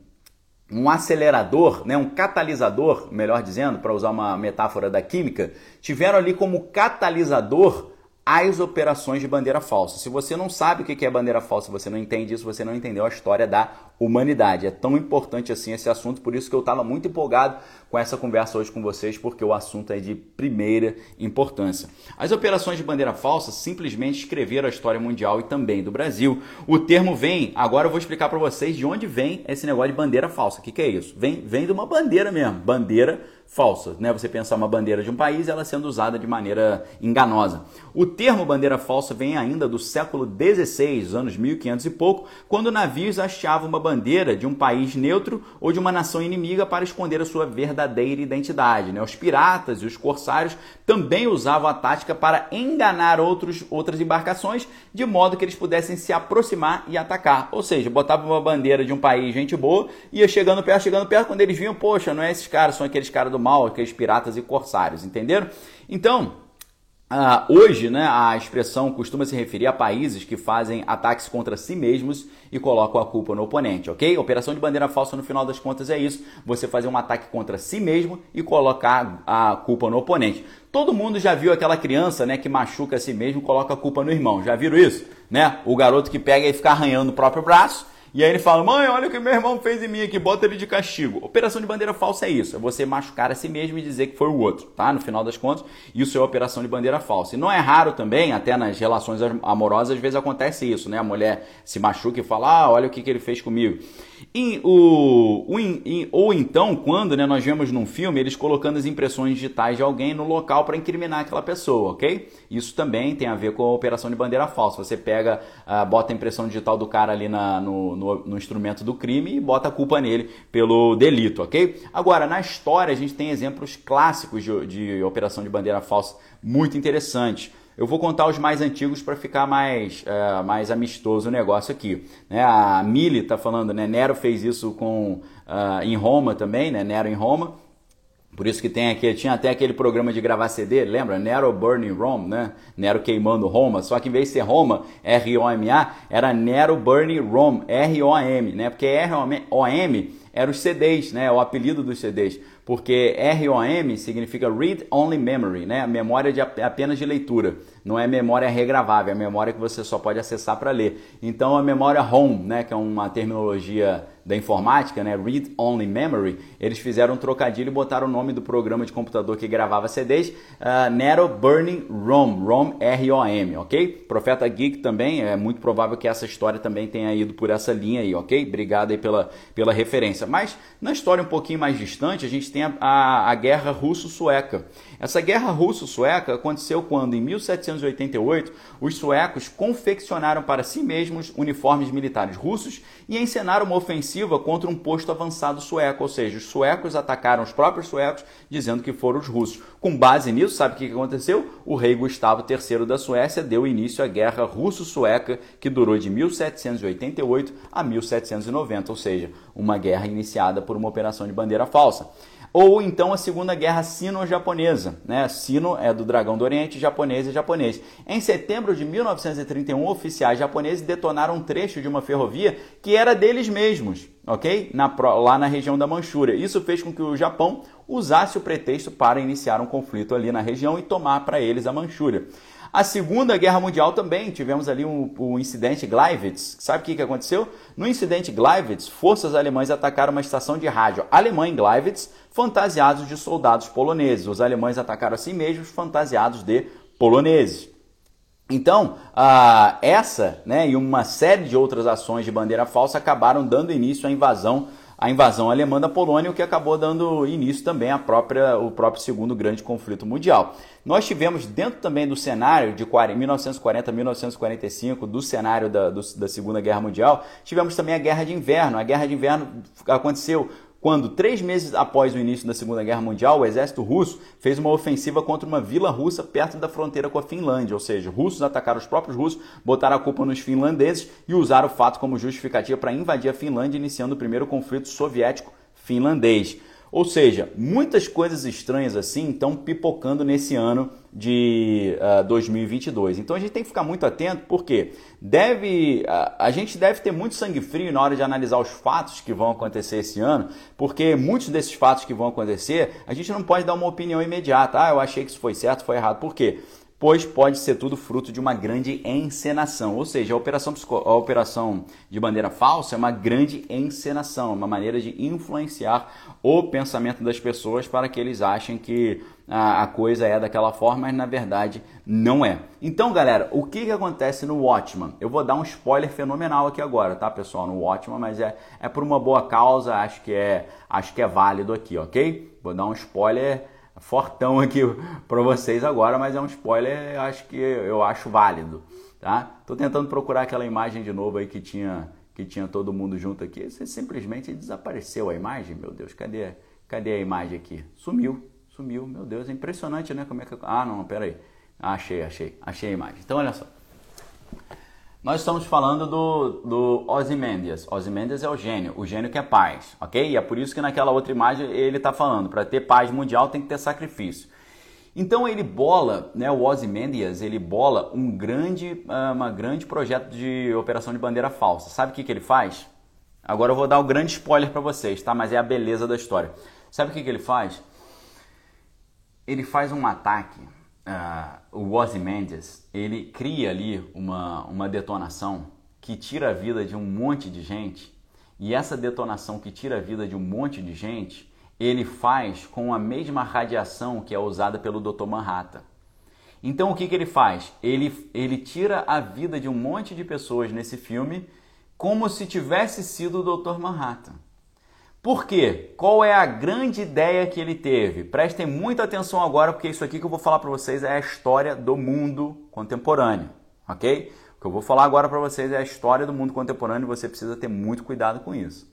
um, um acelerador, né, um catalisador, melhor dizendo, para usar uma metáfora da química, tiveram ali como catalisador as operações de bandeira falsa. Se você não sabe o que é bandeira falsa, você não entende isso, você não entendeu a história da humanidade. É tão importante assim esse assunto, por isso que eu estava muito empolgado com essa conversa hoje com vocês, porque o assunto é de primeira importância. As operações de bandeira falsa simplesmente escreveram a história mundial e também do Brasil. O termo vem, agora eu vou explicar para vocês de onde vem esse negócio de bandeira falsa. O que, que é isso? Vem, vem de uma bandeira mesmo, bandeira falsa, né? Você pensar uma bandeira de um país, ela sendo usada de maneira enganosa. O termo bandeira falsa vem ainda do século XVI, anos 1500 e pouco, quando navios hasteavam uma bandeira de um país neutro ou de uma nação inimiga para esconder a sua verdadeira identidade. Né? Os piratas e os corsários também usavam a tática para enganar outros, outras embarcações, de modo que eles pudessem se aproximar e atacar. Ou seja, botavam uma bandeira de um país, gente boa, ia chegando perto, chegando perto, quando eles viam, poxa, não é esses caras, são aqueles caras do mal, aqueles piratas e corsários, entenderam? Então, Uh, hoje, né, a expressão costuma se referir a países que fazem ataques contra si mesmos e colocam a culpa no oponente, ok? Operação de bandeira falsa, no final das contas, é isso: você fazer um ataque contra si mesmo e colocar a culpa no oponente. Todo mundo já viu aquela criança, né, que machuca a si mesmo coloca a culpa no irmão. Já viram isso? Né? O garoto que pega e fica arranhando o próprio braço e aí ele fala: Mãe, olha o que meu irmão fez em mim aqui, bota ele de castigo. Operação de bandeira falsa é isso: é você machucar a si mesmo e dizer que foi o outro, tá? No final das contas, isso é operação de bandeira falsa. E não é raro também, até nas relações amorosas, às vezes acontece isso, né? A mulher se machuca e fala: Ah, olha o que, que ele fez comigo. E o, o ou então, quando né, nós vemos num filme eles colocando as impressões digitais de alguém no local para incriminar aquela pessoa, ok? Isso também tem a ver com a operação de bandeira falsa. Você pega, uh, bota a impressão digital do cara ali na, no, no, no, instrumento do crime e bota a culpa nele pelo delito, ok? Agora, na história, a gente tem exemplos clássicos de, de operação de bandeira falsa muito interessantes. Eu vou contar os mais antigos para ficar mais, é, mais amistoso o negócio aqui. Né? A Mili está falando, né? Nero fez isso com, uh, em Roma também, né? Nero em Roma. Por isso que tem aqui, tinha até aquele programa de gravar CD, lembra? Nero Burning Rome, né? Nero queimando Roma, só que em vez de ser Roma, R-O-M-A, era Nero Burning Rome, R-O-M, né? Porque R-O-M eram os CDs, né? O apelido dos CDs porque ROM significa Read Only Memory, né? Memória de, apenas de leitura. Não é memória regravável, é memória que você só pode acessar para ler. Então a memória ROM, né, que é uma terminologia da informática, né, Read Only Memory, eles fizeram um trocadilho e botaram o nome do programa de computador que gravava CDs, uh, Nero Burning ROM, ROM R-O-M, ok? Profeta Geek também, é muito provável que essa história também tenha ido por essa linha aí, ok? Obrigado aí pela, pela referência. Mas na história um pouquinho mais distante, a gente tem a, a, a guerra russo-sueca. Essa guerra russo-sueca aconteceu quando, em 1788, os suecos confeccionaram para si mesmos uniformes militares russos e encenaram uma ofensiva contra um posto avançado sueco, ou seja, os suecos atacaram os próprios suecos dizendo que foram os russos. Com base nisso, sabe o que aconteceu? O rei Gustavo III da Suécia deu início à guerra russo-sueca que durou de 1788 a 1790, ou seja, uma guerra iniciada por uma operação de bandeira falsa ou então a Segunda Guerra Sino-Japonesa. Né? Sino é do dragão do Oriente, japonês é japonês. Em setembro de 1931, oficiais japoneses detonaram um trecho de uma ferrovia que era deles mesmos, ok? Na, lá na região da Manchúria. Isso fez com que o Japão usasse o pretexto para iniciar um conflito ali na região e tomar para eles a Manchúria. A Segunda Guerra Mundial também tivemos ali um, um incidente Gleiwitz. Sabe o que, que aconteceu? No incidente Gleiwitz, forças alemãs atacaram uma estação de rádio alemã em Gleiwitz, fantasiados de soldados poloneses. Os alemães atacaram a si mesmos fantasiados de poloneses. Então, essa né, e uma série de outras ações de bandeira falsa acabaram dando início à invasão a invasão alemã da Polônia, o que acabou dando início também à própria, o próprio segundo grande conflito mundial. Nós tivemos dentro também do cenário de 1940 a 1945, do cenário da, do, da Segunda Guerra Mundial, tivemos também a Guerra de Inverno. A Guerra de Inverno aconteceu quando, três meses após o início da Segunda Guerra Mundial, o exército russo fez uma ofensiva contra uma vila russa perto da fronteira com a Finlândia. Ou seja, russos atacaram os próprios russos, botaram a culpa nos finlandeses e usaram o fato como justificativa para invadir a Finlândia, iniciando o primeiro conflito soviético-finlandês. Ou seja, muitas coisas estranhas assim estão pipocando nesse ano de uh, ah, 2022. Então a gente tem que ficar muito atento porque deve uh, a gente deve ter muito sangue frio na hora de analisar os fatos que vão acontecer esse ano, porque muitos desses fatos que vão acontecer a gente não pode dar uma opinião imediata. Ah, eu achei que isso foi certo, foi errado. Por quê? Pois pode ser tudo fruto de uma grande encenação. Ou seja, a operação, a operação de bandeira falsa é uma grande encenação, uma maneira de influenciar o pensamento das pessoas para que eles achem que a, a coisa é daquela forma, mas na verdade não é. Então, galera, o que, que acontece no Watchman? Eu vou dar um spoiler fenomenal aqui agora, tá, pessoal? No Watchman, mas é, é por uma boa causa, acho que é, acho que é válido aqui, ok? Vou dar um spoiler fortão aqui para vocês agora, mas é um spoiler, acho que eu acho válido, tá? Tô tentando procurar aquela imagem de novo aí que tinha que tinha todo mundo junto aqui. Você simplesmente desapareceu a imagem, meu Deus, cadê? Cadê a imagem aqui? Sumiu, sumiu, meu Deus, é impressionante, né? Como é que Ah, não, pera aí. Achei, achei, achei a imagem. Então, olha só. Nós estamos falando do, do Ozymandias. Ozymandias é o gênio, o gênio que é paz, ok? E é por isso que naquela outra imagem ele está falando, para ter paz mundial tem que ter sacrifício. Então ele bola, né, o Ozymandias, ele bola um grande, ah, uma grande projeto de operação de bandeira falsa. Sabe o que, que ele faz? Agora eu vou dar um grande spoiler para vocês, tá? Mas é a beleza da história. Sabe o que, que ele faz? Ele faz um ataque uh, o Ozymandias, ele cria ali uma, uma detonação que tira a vida de um monte de gente, e essa detonação que tira a vida de um monte de gente, ele faz com a mesma radiação que é usada pelo Dr. Manhattan. Então o que, que ele faz? Ele, ele tira a vida de um monte de pessoas nesse filme como se tivesse sido o Dr. Manhattan. Por quê? Qual é a grande ideia que ele teve? Prestem muita atenção agora, porque isso aqui que eu vou falar para vocês é a história do mundo contemporâneo, ok? O que eu vou falar agora para vocês é a história do mundo contemporâneo e você precisa ter muito cuidado com isso.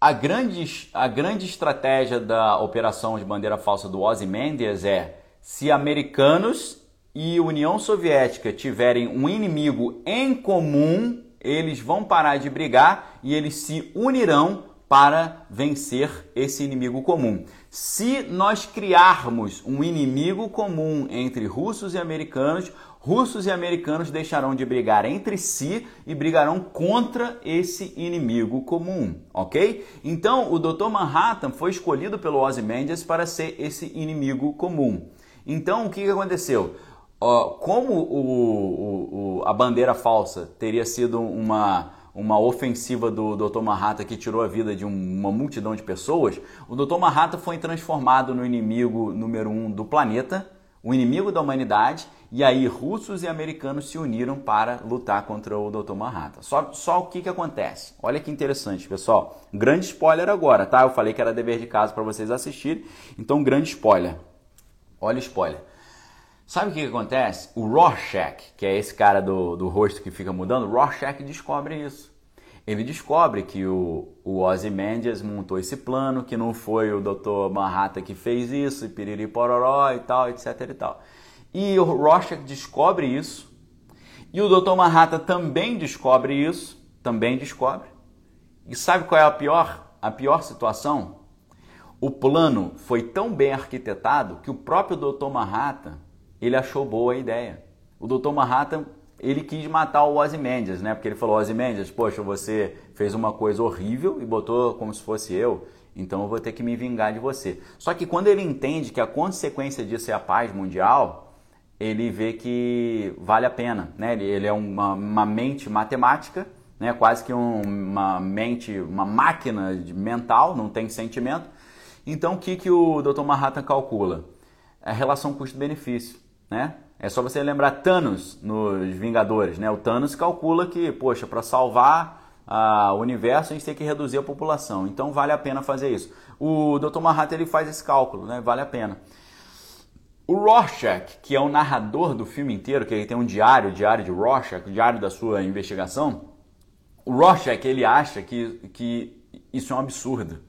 A grande, a grande estratégia da operação de bandeira falsa do Ozymandias é se americanos e União Soviética tiverem um inimigo em comum, eles vão parar de brigar e eles se unirão para vencer esse inimigo comum. Se nós criarmos um inimigo comum entre russos e americanos, russos e americanos deixarão de brigar entre si e brigarão contra esse inimigo comum, ok? Então, o Dr. Manhattan foi escolhido pelo Ozymandias para ser esse inimigo comum. Então, o que aconteceu? Como o, o, a bandeira falsa teria sido uma, uma ofensiva do Dr. Manhattan que tirou a vida de uma multidão de pessoas, o Dr. Manhattan foi transformado no inimigo número um do planeta, o inimigo da humanidade, e aí russos e americanos se uniram para lutar contra o Dr. Manhattan. Só, só o que, que acontece? Olha que interessante, pessoal. Grande spoiler agora, tá? Eu falei que era dever de casa para vocês assistirem, então grande spoiler. Olha o spoiler. Sabe o que, que, acontece? O Rorschach, que é esse cara do, do rosto que fica mudando, Rorschach descobre isso. Ele descobre que o, o Ozymandias montou esse plano, que não foi o Dr. Manhattan que fez isso, e piriri pororó e tal, etc e tal. E o Rorschach descobre isso, e o Dr. Manhattan também descobre isso, também descobre. E sabe qual é a pior, a pior situação? O plano foi tão bem arquitetado que o próprio Dr. Manhattan ele achou boa a ideia. O Dr. Manhattan, ele quis matar o Ozymandias, né? Porque ele falou, Ozymandias, poxa, você fez uma coisa horrível e botou como se fosse eu, então eu vou ter que me vingar de você. Só que quando ele entende que a consequência disso é a paz mundial, ele vê que vale a pena, né? Ele é uma, uma mente matemática, né? Quase que um, uma mente, uma máquina mental, não tem sentimento. Então o que, que o Dr. Manhattan calcula? A relação custo-benefício né? É só você lembrar Thanos nos Vingadores, né? O Thanos calcula que, poxa, para salvar o universo a gente tem que reduzir a população, então vale a pena fazer isso. O Dr. Manhattan ele faz esse cálculo, né? Vale a pena. O Rorschach, que é o narrador do filme inteiro, que ele tem um diário, diário de Rorschach, diário da sua investigação, o Rorschach ele acha que, que isso é um absurdo.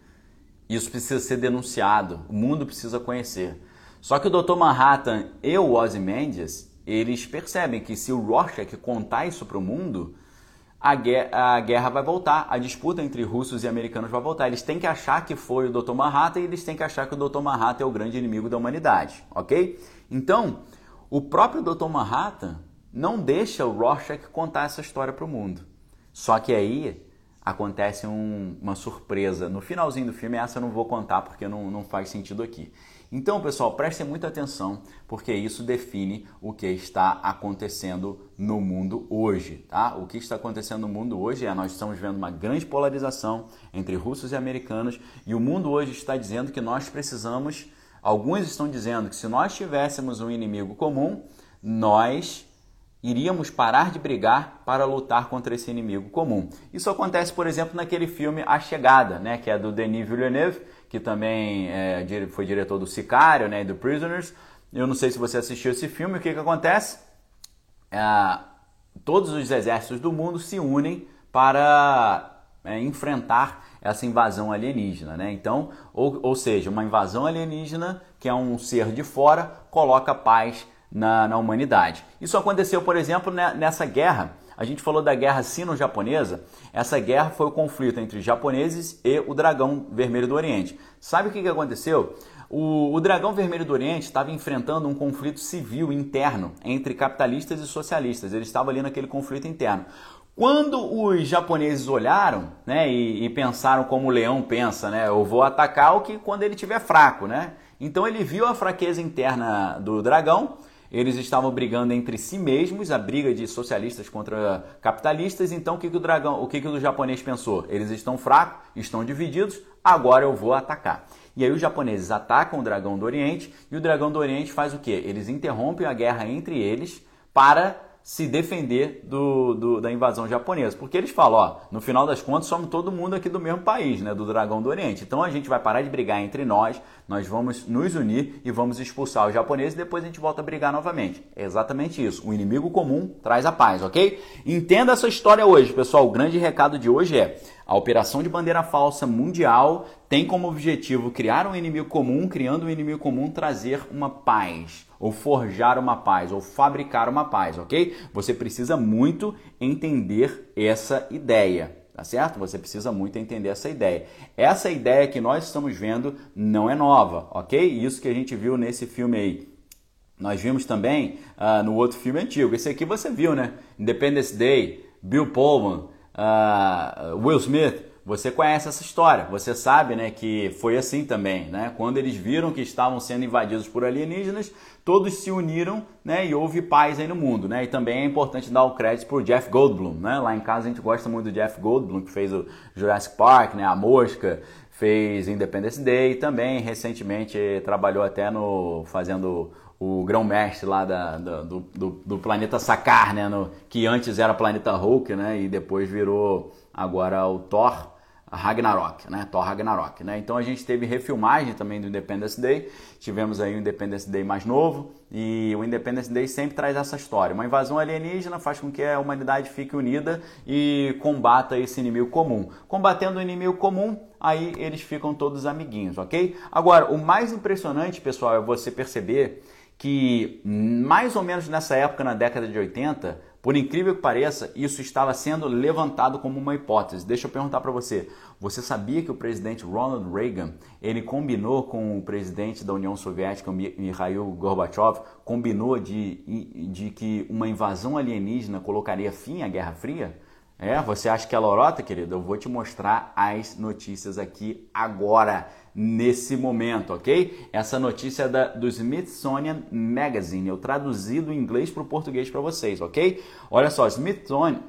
Isso precisa ser denunciado, o mundo precisa conhecer. Só que o Dr. Manhattan e o Ozymandias, eles percebem que se o Rorschach contar isso para o mundo, a guerra, a guerra, vai voltar, a disputa entre russos e americanos vai voltar. Eles têm que achar que foi o Dr. Manhattan e eles têm que achar que o Dr. Manhattan é o grande inimigo da humanidade, ok? Então, o próprio Dr. Manhattan não deixa o Rorschach contar essa história para o mundo. Só que aí acontece um, uma surpresa. No finalzinho do filme, essa eu não vou contar porque não, não faz sentido aqui. Então, pessoal, prestem muita atenção, porque isso define o que está acontecendo no mundo hoje, tá? O que está acontecendo no mundo hoje é nós estamos vendo uma grande polarização entre russos e americanos, e o mundo hoje está dizendo que nós precisamos, alguns estão dizendo que se nós tivéssemos um inimigo comum, nós iríamos parar de brigar para lutar contra esse inimigo comum. Isso acontece, por exemplo, naquele filme A Chegada, né, que é do Denis Villeneuve, que também é, foi diretor do Sicário, né, e do Prisoners. Eu não sei se você assistiu esse filme, o que, que acontece? É, todos os exércitos do mundo se unem para é, enfrentar essa invasão alienígena, né? Então, ou, ou seja, uma invasão alienígena que é um ser de fora coloca paz na, na humanidade. Isso aconteceu, por exemplo, né, nessa guerra. A gente falou da guerra sino-japonesa. Essa guerra foi o conflito entre japoneses e o dragão vermelho do Oriente. Sabe o que, que aconteceu? O, o, Dragão Vermelho do Oriente estava enfrentando um conflito civil interno entre capitalistas e socialistas. Ele estava ali naquele conflito interno. Quando os japoneses olharam né, e, e, pensaram como o leão pensa, né, eu vou atacar o que quando ele estiver fraco. Né? Então ele viu a fraqueza interna do dragão eles estavam brigando entre si mesmos, a briga de socialistas contra capitalistas. Então o que, que o dragão, o que, que o japonês pensou? Eles estão fracos, estão divididos, agora eu vou atacar. E aí os japoneses atacam o dragão do Oriente e o dragão do Oriente faz o quê? Eles interrompem a guerra entre eles para se defender do, do, da invasão japonesa. Porque eles falam, ó, no final das contas somos todo mundo aqui do mesmo país, né, do Dragão do Oriente. Então a gente vai parar de brigar entre nós, nós vamos nos unir e vamos expulsar os japoneses e depois a gente volta a brigar novamente. É exatamente isso. O inimigo comum traz a paz, ok? Entenda essa história hoje, pessoal. O grande recado de hoje é a operação de bandeira falsa mundial tem como objetivo criar um inimigo comum, criando um inimigo comum, trazer uma paz, ou forjar uma paz, ou fabricar uma paz, ok? Você precisa muito entender essa ideia. Tá certo? Você precisa muito entender essa ideia. Essa ideia que nós estamos vendo não é nova, ok? Isso que a gente viu nesse filme aí. Nós vimos também uh, no outro filme antigo. Esse aqui você viu, né? Independence Day, Bill Pullman, uh, Will Smith, você conhece essa história, você sabe né, que foi assim também. Né? Quando eles viram que estavam sendo invadidos por alienígenas, todos se uniram né, e houve paz aí no mundo. Né? E também é importante dar o crédito para o Jeff Goldblum. Né? Lá em casa a gente gosta muito do Jeff Goldblum, que fez o Jurassic Park, né, A Mosca, fez Independence Day e também recentemente trabalhou até no fazendo o grão-mestre lá da, da do, do, do, planeta Sakar, né? No, que antes era planeta Hulk, né? E depois virou agora o Thor Ragnarok, né? Thor Ragnarok, né? Então a gente teve refilmagem também do Independence Day, tivemos aí o Independence Day mais novo e o Independence Day sempre traz essa história. Uma invasão alienígena faz com que a humanidade fique unida e combata esse inimigo comum. Combatendo o inimigo comum, aí eles ficam todos amiguinhos, ok? Agora, o mais impressionante, pessoal, é você perceber que mais ou menos nessa época, na década de 80, por incrível que pareça, isso estava sendo levantado como uma hipótese. Deixa eu perguntar para você. Você sabia que o presidente Ronald Reagan, ele combinou com o presidente da União Soviética, Mikhail Gorbachev, combinou de, de que uma invasão alienígena colocaria fim à Guerra Fria? É, você acha que é lorota, querido? Eu vou te mostrar as notícias aqui agora nesse momento, ok? Essa notícia é da, do Smithsonian Magazine. Eu traduzi do inglês para o português para vocês, ok? Olha só, Smithsonian,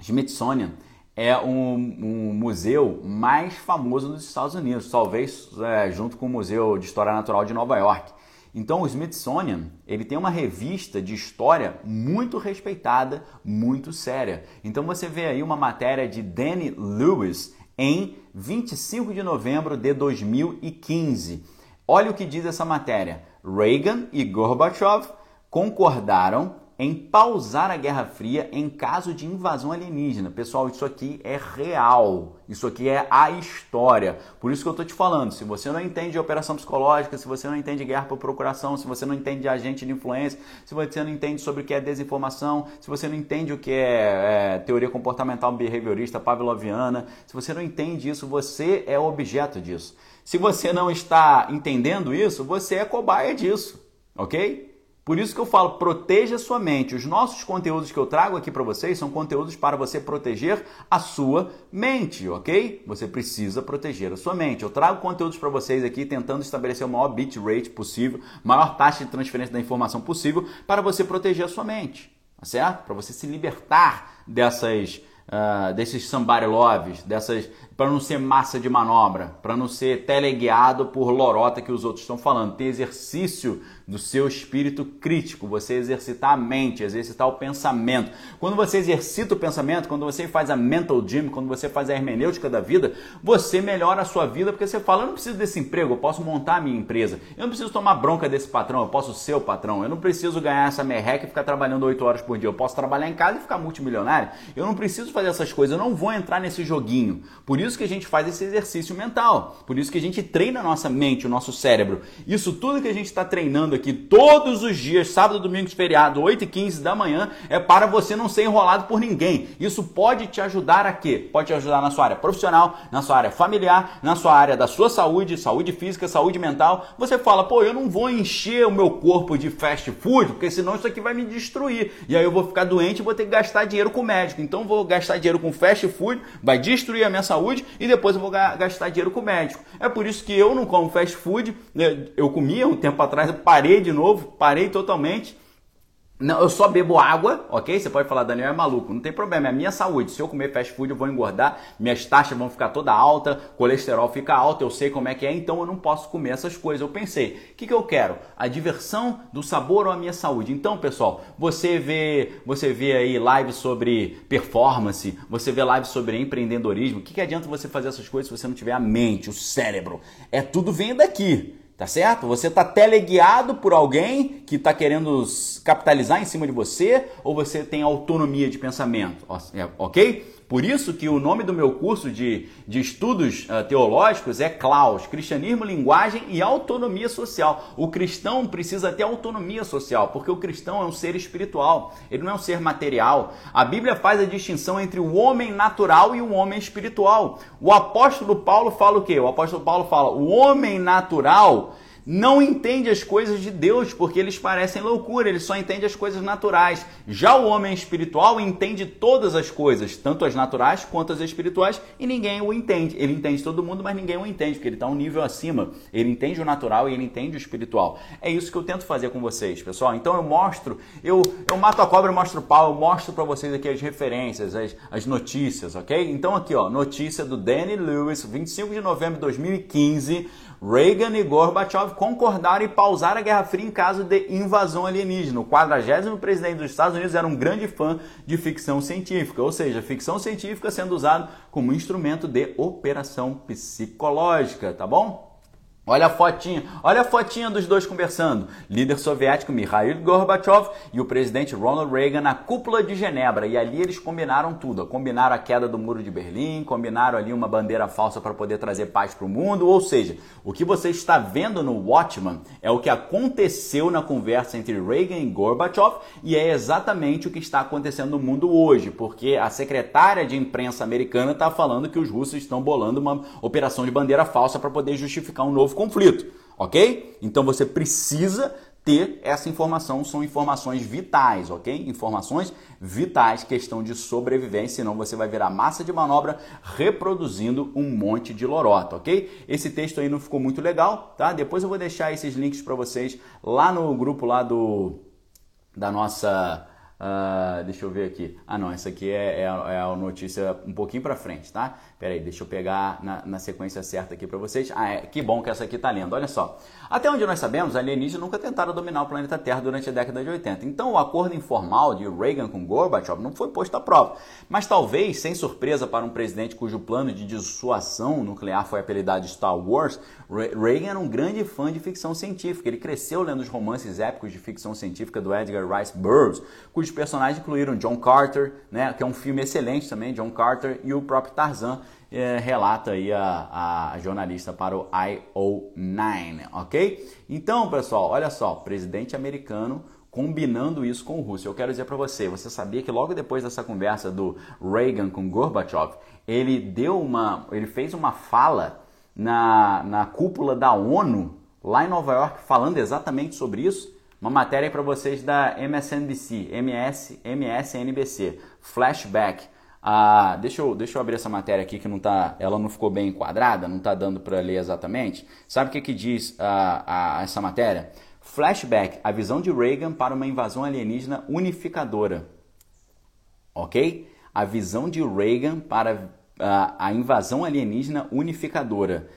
Smithsonian é um, um, museu mais famoso dos Estados Unidos, talvez é, junto com o Museu de História Natural de Nova York. Então o Smithsonian ele tem uma revista de história muito respeitada, muito séria. Então você vê aí uma matéria de Danny Lewis em 25 de novembro de 2015. Olha o que diz essa matéria. Reagan e Gorbachev concordaram em pausar a Guerra Fria em caso de invasão alienígena. Pessoal, isso aqui é real. Isso aqui é a história. Por isso que eu estou te falando. Se você não entende operação psicológica, se você não entende guerra por procuração, se você não entende agente de influência, se você não entende sobre o que é desinformação, se você não entende o que é, é teoria comportamental behaviorista pavloviana, se você não entende isso, você é objeto disso. Se você não está entendendo isso, você é cobaia disso, ok? Por isso que eu falo, proteja sua mente. Os nossos conteúdos que eu trago aqui para vocês são conteúdos para você proteger a sua mente, ok? Você precisa proteger a sua mente. Eu trago conteúdos para vocês aqui tentando estabelecer o maior bit rate possível, maior taxa de transferência da informação possível para você proteger a sua mente, tá certo? Para você se libertar dessas Uh, desses somebody loves, dessas para não ser massa de manobra, para não ser teleguiado por lorota que os outros estão falando, ter exercício do seu espírito crítico, você exercitar a mente, exercitar o pensamento. Quando você exercita o pensamento, quando você faz a mental gym, quando você faz a hermenêutica da vida, você melhora a sua vida porque você fala: eu não preciso desse emprego, eu posso montar a minha empresa. Eu não preciso tomar bronca desse patrão, eu posso ser o patrão. Eu não preciso ganhar essa merreca e ficar trabalhando 8 horas por dia. Eu posso trabalhar em casa e ficar multimilionário. Eu não preciso fazer essas coisas, eu não vou entrar nesse joguinho. Por isso que a gente faz esse exercício mental. Por isso que a gente treina a nossa mente, o nosso cérebro. Isso tudo que a gente está treinando aqui todos os dias, sábado, domingo, feriado, 8 e 15 da manhã, é para você não ser enrolado por ninguém. Isso pode te ajudar a quê? Pode te ajudar na sua área profissional, na sua área familiar, na sua área da sua saúde, saúde física, saúde mental. Você fala, pô, eu não vou encher o meu corpo de fast food, porque senão isso aqui vai me destruir. E aí eu vou ficar doente e vou ter que gastar dinheiro com médico. Então vou gastar dinheiro com fast food, vai destruir a minha saúde saúde e depois eu vou gastar dinheiro com o médico. É por isso que eu não como fast food, né? eu comia um tempo atrás, parei de novo, parei totalmente não, eu só bebo água, ok? Você pode falar, Daniel é maluco. Não tem problema, é a minha saúde. Se eu comer fast food, eu vou engordar, minhas taxas vão ficar toda alta, colesterol fica alto, eu sei como é que é, então eu não posso comer essas coisas. Eu pensei, o que, que eu quero? A diversão do sabor ou a minha saúde? Então, pessoal, você vê, você vê aí lives sobre performance, você vê lives sobre empreendedorismo. O que, que adianta você fazer essas coisas se você não tiver a mente, o cérebro? É tudo vem daqui. Tá certo? Você está teleguiado por alguém que está querendo capitalizar em cima de você ou você tem autonomia de pensamento, é, ok? Por isso que o nome do meu curso de, de estudos uh, teológicos é Klaus, Cristianismo, Linguagem e Autonomia Social. O cristão precisa ter autonomia social, porque o cristão é um ser espiritual, ele não é um ser material. A Bíblia faz a distinção entre o homem natural e o homem espiritual. O apóstolo Paulo fala o quê? O apóstolo Paulo fala: o homem natural não entende as coisas de Deus porque eles parecem loucura, ele só entende as coisas naturais. Já o homem espiritual entende todas as coisas, tanto as naturais quanto as espirituais, e ninguém o entende. Ele entende todo mundo, mas ninguém o entende, porque ele está um nível acima. Ele entende o natural e ele entende o espiritual. É isso que eu tento fazer com vocês, pessoal. Então eu mostro, eu, eu mato a cobra, eu mostro o pau, eu mostro para vocês aqui as referências, as, as notícias, ok? Então aqui, ó, notícia do Danny Lewis, 25 de novembro de 2015. Reagan e Gorbachev concordaram em pausar a Guerra Fria em caso de invasão alienígena. O 40 presidente dos Estados Unidos era um grande fã de ficção científica, ou seja, ficção científica sendo usado como instrumento de operação psicológica, tá bom? Olha a fotinha, olha a fotinha dos dois conversando. Líder soviético Mikhail Gorbachev e o presidente Ronald Reagan na cúpula de Genebra. E ali eles combinaram tudo. Combinaram a queda do muro de Berlim, combinaram ali uma bandeira falsa para poder trazer paz para o mundo. Ou seja, o que você está vendo no Watchman é o que aconteceu na conversa entre Reagan e Gorbachev e é exatamente o que está acontecendo no mundo hoje, porque a secretária de imprensa americana está falando que os russos estão bolando uma operação de bandeira falsa para poder justificar um novo novo conflito, ok? Então você precisa ter essa informação, são informações vitais, ok? Informações vitais, questão de sobrevivência, senão você vai virar massa de manobra reproduzindo um monte de lorota, ok? Esse texto aí não ficou muito legal, tá? Depois eu vou deixar esses links para vocês lá no grupo lá do da nossa Uh, deixa eu ver aqui. Ah, não, essa aqui é, é, é a notícia um pouquinho para frente, tá? Pera aí, deixa eu pegar na, na sequência certa aqui para vocês. Ah, é, que bom que essa aqui tá lendo. Olha só. Até onde nós sabemos, alienígenas nunca tentaram dominar o planeta Terra durante a década de 80. Então, o acordo informal de Reagan com Gorbachev não foi posto à prova. Mas talvez, sem surpresa para um presidente cujo plano de dissuasão nuclear foi apelidado Star Wars, Reagan era um grande fã de ficção científica. Ele cresceu lendo os romances épicos de ficção científica do Edgar Rice Burroughs, cujos personagens incluíram John Carter, né, que é um filme excelente também, John Carter, e o próprio Tarzan, é, relata aí a, a jornalista para o IO9, ok? Então, pessoal, olha só, presidente americano combinando isso com o russo. Eu quero dizer para você, você sabia que logo depois dessa conversa do Reagan com Gorbachev, ele deu uma, ele fez uma fala na, na cúpula da ONU lá em Nova York falando exatamente sobre isso. Uma matéria para vocês da MSNBC, MS, MSNBC, Flashback. Ah, deixa, eu, deixa eu abrir essa matéria aqui que não tá, ela não ficou bem enquadrada, não está dando para ler exatamente. Sabe o que, que diz ah, essa matéria? Flashback, a visão de Reagan para uma invasão alienígena unificadora. Ok? A visão de Reagan para ah, a invasão alienígena unificadora.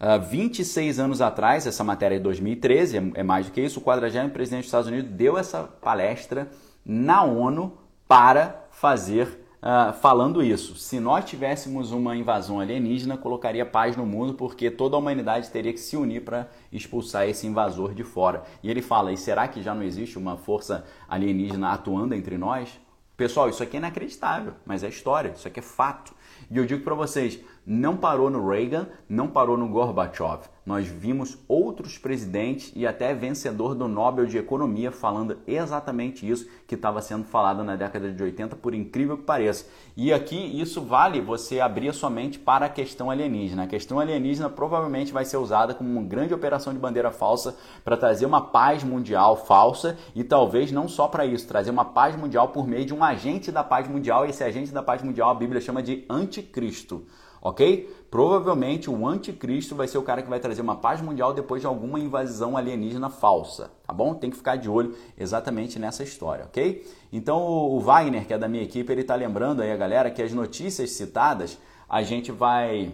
Uh, 26 anos atrás, essa matéria é de 2013, é, é mais do que isso, o 40 presidente dos Estados Unidos deu essa palestra na ONU para fazer uh, falando isso. Se nós tivéssemos uma invasão alienígena, colocaria paz no mundo, porque toda a humanidade teria que se unir para expulsar esse invasor de fora. E ele fala: e será que já não existe uma força alienígena atuando entre nós? Pessoal, isso aqui é inacreditável, mas é história, isso aqui é fato. E eu digo para vocês, não parou no Reagan, não parou no Gorbachev. Nós vimos outros presidentes e até vencedor do Nobel de Economia falando exatamente isso que estava sendo falado na década de 80, por incrível que pareça. E aqui isso vale você abrir a sua mente para a questão alienígena. A questão alienígena provavelmente vai ser usada como uma grande operação de bandeira falsa para trazer uma paz mundial falsa e talvez não só para isso, trazer uma paz mundial por meio de um agente da paz mundial. E esse agente da paz mundial a Bíblia chama de anticristo ok? Provavelmente o anticristo vai ser o cara que vai trazer uma paz mundial depois de alguma invasão alienígena falsa, tá bom? Tem que ficar de olho exatamente nessa história, ok? Então o Wagner, que é da minha equipe, ele está lembrando aí a galera que as notícias citadas a gente vai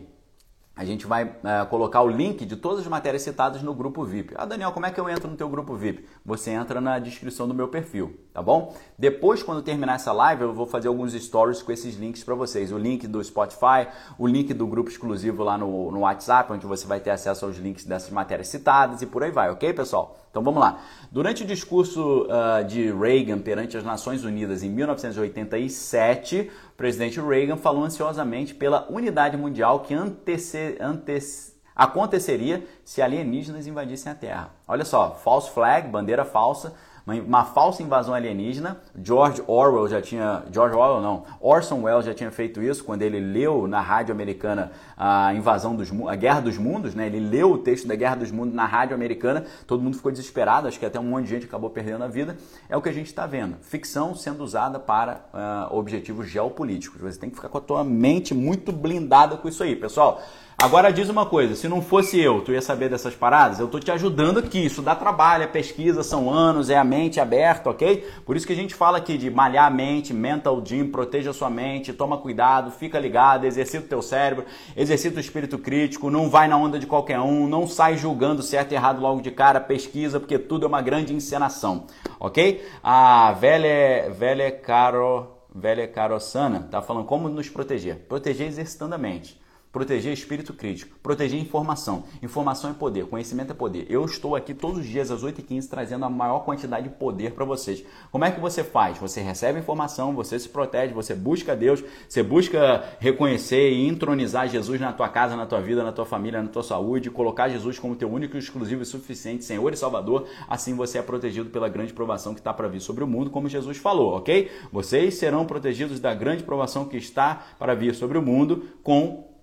a gente vai é, colocar o link de todas as matérias citadas no grupo VIP. Ah, Daniel, como é que eu entro no teu grupo VIP? Você entra na descrição do meu perfil, tá bom? Depois, quando terminar essa live, eu vou fazer alguns stories com esses links para vocês. O link do Spotify, o link do grupo exclusivo lá no, no WhatsApp, onde você vai ter acesso aos links dessas matérias citadas e por aí vai, ok, pessoal? Então vamos lá. Durante o discurso uh, de Reagan perante as Nações Unidas em 1987, o presidente Reagan falou ansiosamente pela unidade mundial que antece, antece, aconteceria se alienígenas invadissem a Terra. Olha só, false flag, bandeira falsa, uma, uma, falsa invasão alienígena. George Orwell já tinha, George Orwell não, Orson Welles já tinha feito isso quando ele leu na rádio americana a invasão dos a Guerra dos Mundos, né? Ele leu o texto da Guerra dos Mundos na rádio americana, todo mundo ficou desesperado, acho que até um monte de gente acabou perdendo a vida. É o que a gente está vendo, ficção sendo usada para uh, objetivos geopolíticos. Você tem que ficar com a tua mente muito blindada com isso aí, pessoal. Agora diz uma coisa, se não fosse eu, tu ia saber dessas paradas? Eu tô te ajudando aqui, isso dá trabalho, é pesquisa, são anos, é a mente aberta, ok? Por isso que a gente fala aqui de malhar a mente, mental gym, proteja a sua mente, toma cuidado, fica ligado, exercita o teu cérebro, exercita o espírito crítico, não vai na onda de qualquer um, não sai julgando certo e errado logo de cara, pesquisa, porque tudo é uma grande encenação, ok? A velha, velha Caro, velha Carosana tá falando como nos proteger. Proteger exercitando a mente proteger espírito crítico, proteger informação. Informação é poder, conhecimento é poder. Eu estou aqui todos os dias às 8h15 trazendo a maior quantidade de poder para vocês. Como é que você faz? Você recebe informação, você se protege, você busca Deus, você busca reconhecer e entronizar Jesus na tua casa, na tua vida, na tua família, na tua saúde, colocar Jesus como teu único, exclusivo e suficiente Senhor e Salvador. Assim você é protegido pela grande provação que está para vir sobre o mundo, como Jesus falou, ok? Vocês serão protegidos da grande provação que está para vir sobre o mundo com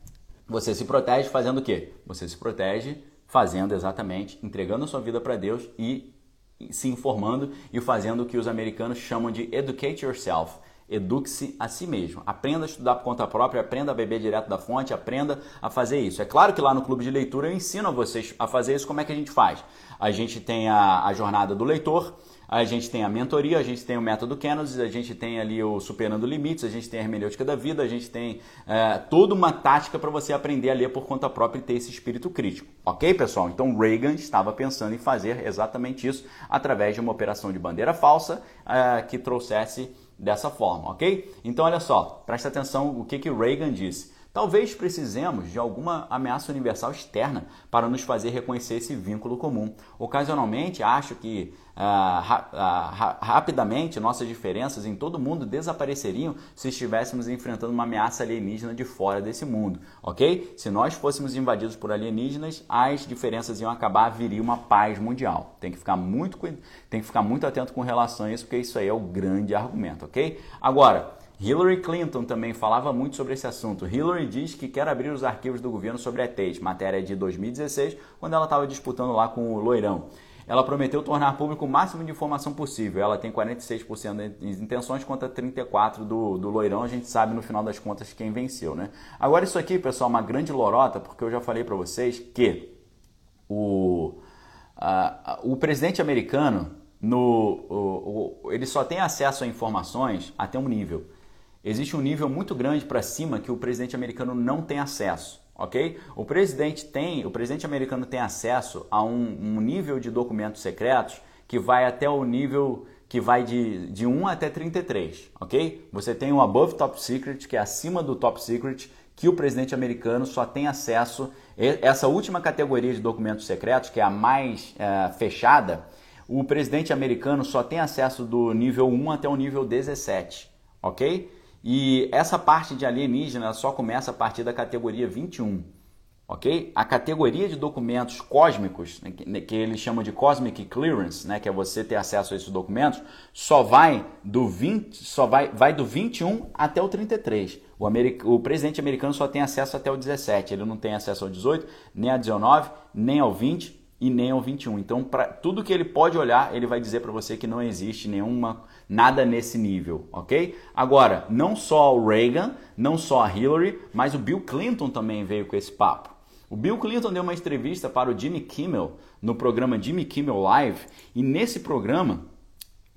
você se protege fazendo o quê? Você se protege fazendo exatamente, entregando a sua vida para Deus e se informando e fazendo o que os americanos chamam de educate yourself. Eduque-se a si mesmo. Aprenda a estudar por conta própria, aprenda a beber direto da fonte, aprenda a fazer isso. É claro que lá no clube de leitura eu ensino a vocês a fazer isso. Como é que a gente faz? A gente tem a, a jornada do leitor, a gente tem a mentoria, a gente tem o método Kennedy, a gente tem ali o Superando Limites, a gente tem a hermenêutica da vida, a gente tem é, toda uma tática para você aprender a ler por conta própria e ter esse espírito crítico. Ok, pessoal? Então Reagan estava pensando em fazer exatamente isso através de uma operação de bandeira falsa é, que trouxesse dessa forma, ok? Então olha só, presta atenção o que, que Reagan disse. Talvez precisemos de alguma ameaça universal externa para nos fazer reconhecer esse vínculo comum. Ocasionalmente, acho que ah, ra ah, rapidamente nossas diferenças em todo mundo desapareceriam se estivéssemos enfrentando uma ameaça alienígena de fora desse mundo, ok? Se nós fôssemos invadidos por alienígenas, as diferenças iam acabar, viria uma paz mundial. Tem que ficar muito, tem que ficar muito atento com relação a isso, porque isso aí é o grande argumento, ok? Agora, Hillary Clinton também falava muito sobre esse assunto. Hillary diz que quer abrir os arquivos do governo sobre ETs, matéria de 2016, quando ela estava disputando lá com o Loirão. Ela prometeu tornar público o máximo de informação possível. Ela tem 46% de intenções contra 34% do, do Loirão. A gente sabe no final das contas quem venceu, né? Agora, isso aqui, pessoal, é uma grande lorota, porque eu já falei para vocês que o, a, o presidente americano no, o, o, ele só tem acesso a informações até um nível existe um nível muito grande para cima que o presidente americano não tem acesso, ok? O presidente tem, o presidente americano tem acesso a um, um nível de documentos secretos que vai até o nível que vai de, de 1 até 33, ok? Você tem o above top secret, que é acima do top secret, que o presidente americano só tem acesso. Essa última categoria de documentos secretos, que é a mais é, fechada, o presidente americano só tem acesso do nível 1 até o nível 17, ok? E essa parte de alienígena só começa a partir da categoria 21, ok? A categoria de documentos cósmicos, né, que, né, que eles chamam de Cosmic Clearance, né, que é você ter acesso a esses documentos, só vai do 20, só vai, vai do 21 até o 33. O, americ, o presidente americano só tem acesso até o 17, ele não tem acesso ao 18, nem ao 19, nem ao 20 e nem ao 21. Então, para tudo que ele pode olhar, ele vai dizer para você que não existe nenhuma nada nesse nível, ok? Agora, não só o Reagan, não só a Hillary, mas o Bill Clinton também veio com esse papo. O Bill Clinton deu uma entrevista para o Jimmy Kimmel no programa Jimmy Kimmel Live e nesse programa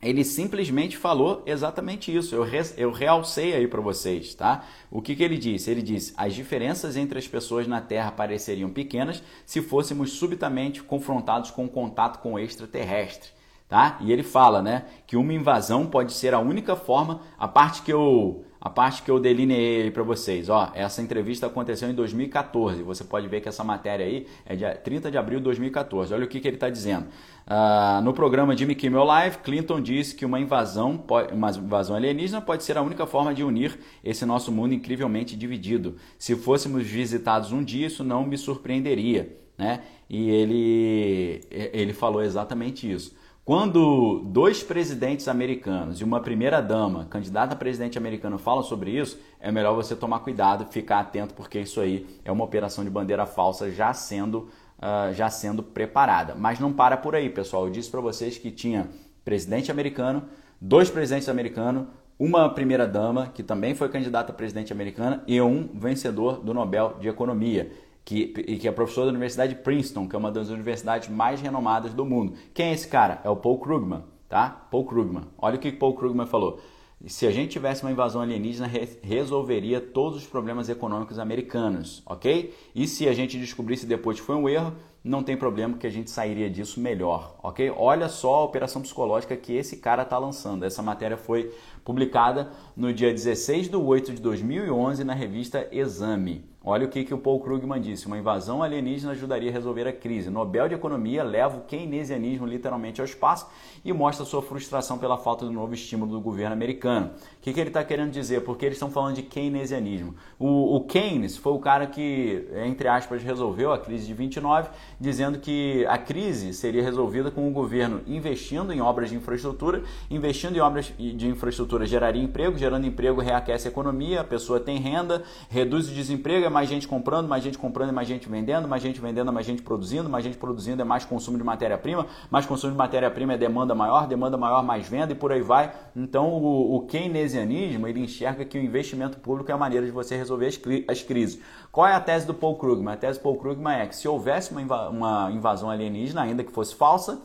ele simplesmente falou exatamente isso. Eu, re, eu realcei aí para vocês, tá? O que, que ele disse? Ele disse: as diferenças entre as pessoas na Terra pareceriam pequenas se fôssemos subitamente confrontados com o contato com o extraterrestre. Tá? E ele fala, né, que uma invasão pode ser a única forma, a parte que eu a parte que eu delineei para vocês. Ó, essa entrevista aconteceu em 2014. Você pode ver que essa matéria aí é de 30 de abril de 2014. Olha o que, que ele está dizendo. Uh, no programa Jimmy Kimmel Live, Clinton disse que uma invasão, uma invasão alienígena pode ser a única forma de unir esse nosso mundo incrivelmente dividido. Se fôssemos visitados um dia, isso não me surpreenderia. Né? E ele, ele falou exatamente isso. Quando dois presidentes americanos e uma primeira-dama, candidata a presidente americano, falam sobre isso, é melhor você tomar cuidado, ficar atento, porque isso aí é uma operação de bandeira falsa já sendo, uh, já sendo preparada. Mas não para por aí, pessoal. Eu disse para vocês que tinha presidente americano, dois presidentes americanos, uma primeira-dama, que também foi candidata a presidente americana, e um vencedor do Nobel de Economia que, que é professor da Universidade de Princeton, que é uma das universidades mais renomadas do mundo. Quem é esse cara? É o Paul Krugman, tá? Paul Krugman. Olha o que Paul Krugman falou. Se a gente tivesse uma invasão alienígena, resolveria todos os problemas econômicos americanos, ok? E se a gente descobrisse depois que foi um erro, não tem problema que a gente sairia disso melhor, ok? Olha só a operação psicológica que esse cara está lançando. Essa matéria foi publicada no dia 16 de 8 de 2011 na revista Exame. Olha o que, que o Paul Krugman disse: uma invasão alienígena ajudaria a resolver a crise. Nobel de Economia leva o keynesianismo literalmente ao espaço e mostra sua frustração pela falta do novo estímulo do governo americano. O que, que ele está querendo dizer? Porque eles estão falando de keynesianismo. O, o, Keynes foi o cara que, entre aspas, resolveu a crise de 29, dizendo que a crise seria resolvida com o governo investindo em obras de infraestrutura, investindo em obras de infraestrutura geraria emprego, gerando emprego reaquece a economia, a pessoa tem renda, reduz o desemprego, é mais gente comprando, mais gente comprando, mais gente vendendo, mais gente vendendo, mais gente produzindo, mais gente produzindo é mais consumo de matéria-prima, mais consumo de matéria-prima é demanda maior, demanda maior mais venda e por aí vai. Então o, o keynesianismo ele enxerga que o investimento público é a maneira de você resolver as, as crises. Qual é a tese do Paul Krugman? A tese do Paul Krugman é que se houvesse uma, uma invasão alienígena, ainda que fosse falsa,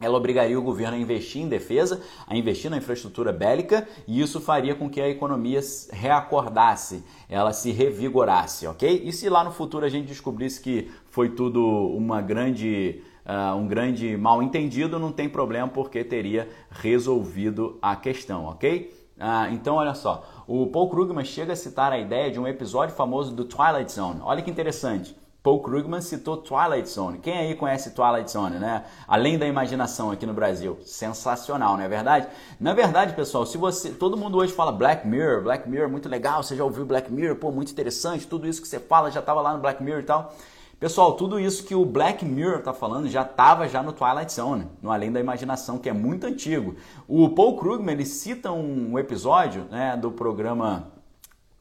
ela obrigaria o governo a investir em defesa, a investir na infraestrutura bélica, e isso faria com que a economia reacordasse, ela se revigorasse, ok? E se lá no futuro a gente descobrisse que foi tudo uma grande, uh, um grande mal entendido, não tem problema, porque teria resolvido a questão, ok? Uh, então, olha só, o Paul Krugman chega a citar a ideia de um episódio famoso do Twilight Zone. Olha que interessante. Paul Krugman citou Twilight Zone. Quem aí conhece Twilight Zone, né? Além da imaginação aqui no Brasil. Sensacional, não é verdade? Na verdade, pessoal, se você. Todo mundo hoje fala Black Mirror, Black Mirror, muito legal, você já ouviu Black Mirror, pô, muito interessante, tudo isso que você fala já estava lá no Black Mirror e tal. Pessoal, tudo isso que o Black Mirror está falando já estava já no Twilight Zone, no Além da Imaginação, que é muito antigo. O Paul Krugman ele cita um episódio né, do programa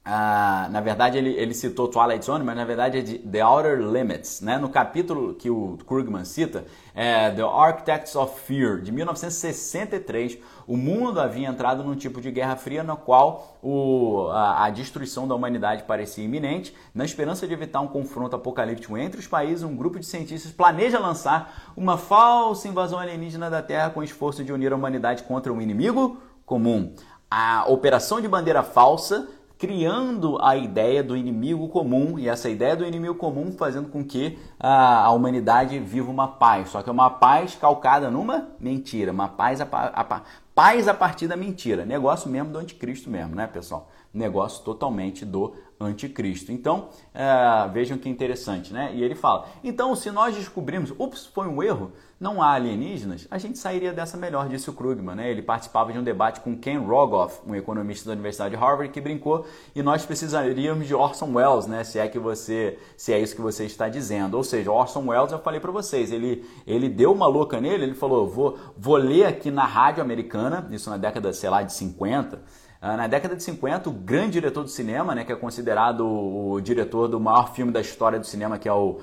ah, na verdade, ele, ele citou Twilight Zone, mas na verdade é de The Outer Limits. Né? No capítulo que o Krugman cita, é The Architects of Fear, de 1963, o mundo havia entrado num tipo de guerra fria na qual o, a, a, destruição da humanidade parecia iminente. Na esperança de evitar um confronto apocalíptico entre os países, um grupo de cientistas planeja lançar uma falsa invasão alienígena da Terra com o esforço de unir a humanidade contra um inimigo comum. A operação de bandeira falsa criando a ideia do inimigo comum e essa ideia do inimigo comum fazendo com que a, a humanidade viva uma paz, só que é uma paz calcada numa mentira, uma paz a, a, paz a partir da mentira, negócio mesmo do anticristo mesmo, né, pessoal? Negócio totalmente do anticristo. Então, é, vejam que interessante, né? E ele fala: então, se nós descobrimos, ups, foi um erro, não há alienígenas, a gente sairia dessa melhor, disse o Krugman. Né? Ele participava de um debate com Ken Rogoff, um economista da Universidade de Harvard, que brincou e nós precisaríamos de Orson Welles, né? Se é que você, se é isso que você está dizendo. Ou seja, Orson Welles, eu falei para vocês, ele, ele deu uma louca nele, ele falou: vou, vou ler aqui na rádio americana, isso na década, sei lá, de 50 ah, na década de 50, o grande diretor do cinema, né, que é considerado o diretor do maior filme da história do cinema, que é o,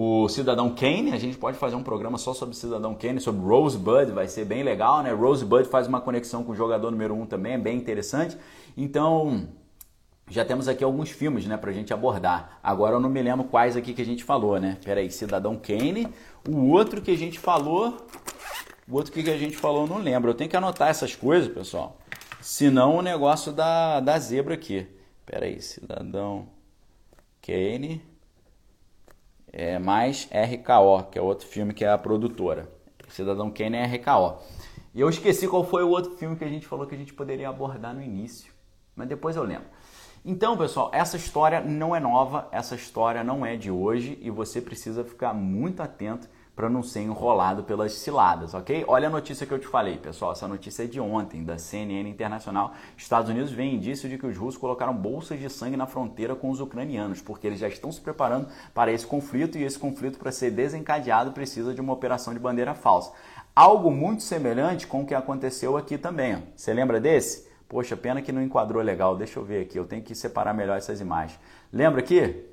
o Cidadão Kane, a gente pode fazer um programa só sobre Cidadão Kane, sobre Rosebud, vai ser bem legal, né? Rosebud faz uma conexão com o jogador número 1 um também, é bem interessante. Então, já temos aqui alguns filmes, né, pra gente abordar. Agora eu não me lembro quais aqui que a gente falou, né? Pera aí, Cidadão Kane. O outro que a gente falou, o outro que a gente falou eu não lembro. Eu tenho que anotar essas coisas, pessoal. Senão o negócio da, da zebra aqui. Pera aí, Cidadão Kane. É mais RKO, que é outro filme que é a produtora. Cidadão Kane é RKO. E eu esqueci qual foi o outro filme que a gente falou que a gente poderia abordar no início. Mas depois eu lembro. Então, pessoal, essa história não é nova, essa história não é de hoje e você precisa ficar muito atento para não ser enrolado pelas ciladas, ok? Olha a notícia que eu te falei, pessoal. Essa notícia é de ontem, da CNN Internacional. Estados Unidos vem indício de que os russos colocaram bolsas de sangue na fronteira com os ucranianos, porque eles já estão se preparando para esse conflito e esse conflito, para ser desencadeado, precisa de uma operação de bandeira falsa. Algo muito semelhante com o que aconteceu aqui também. Você lembra desse? Poxa, pena que não enquadrou legal. Deixa eu ver aqui, eu tenho que separar melhor essas imagens. Lembra aqui?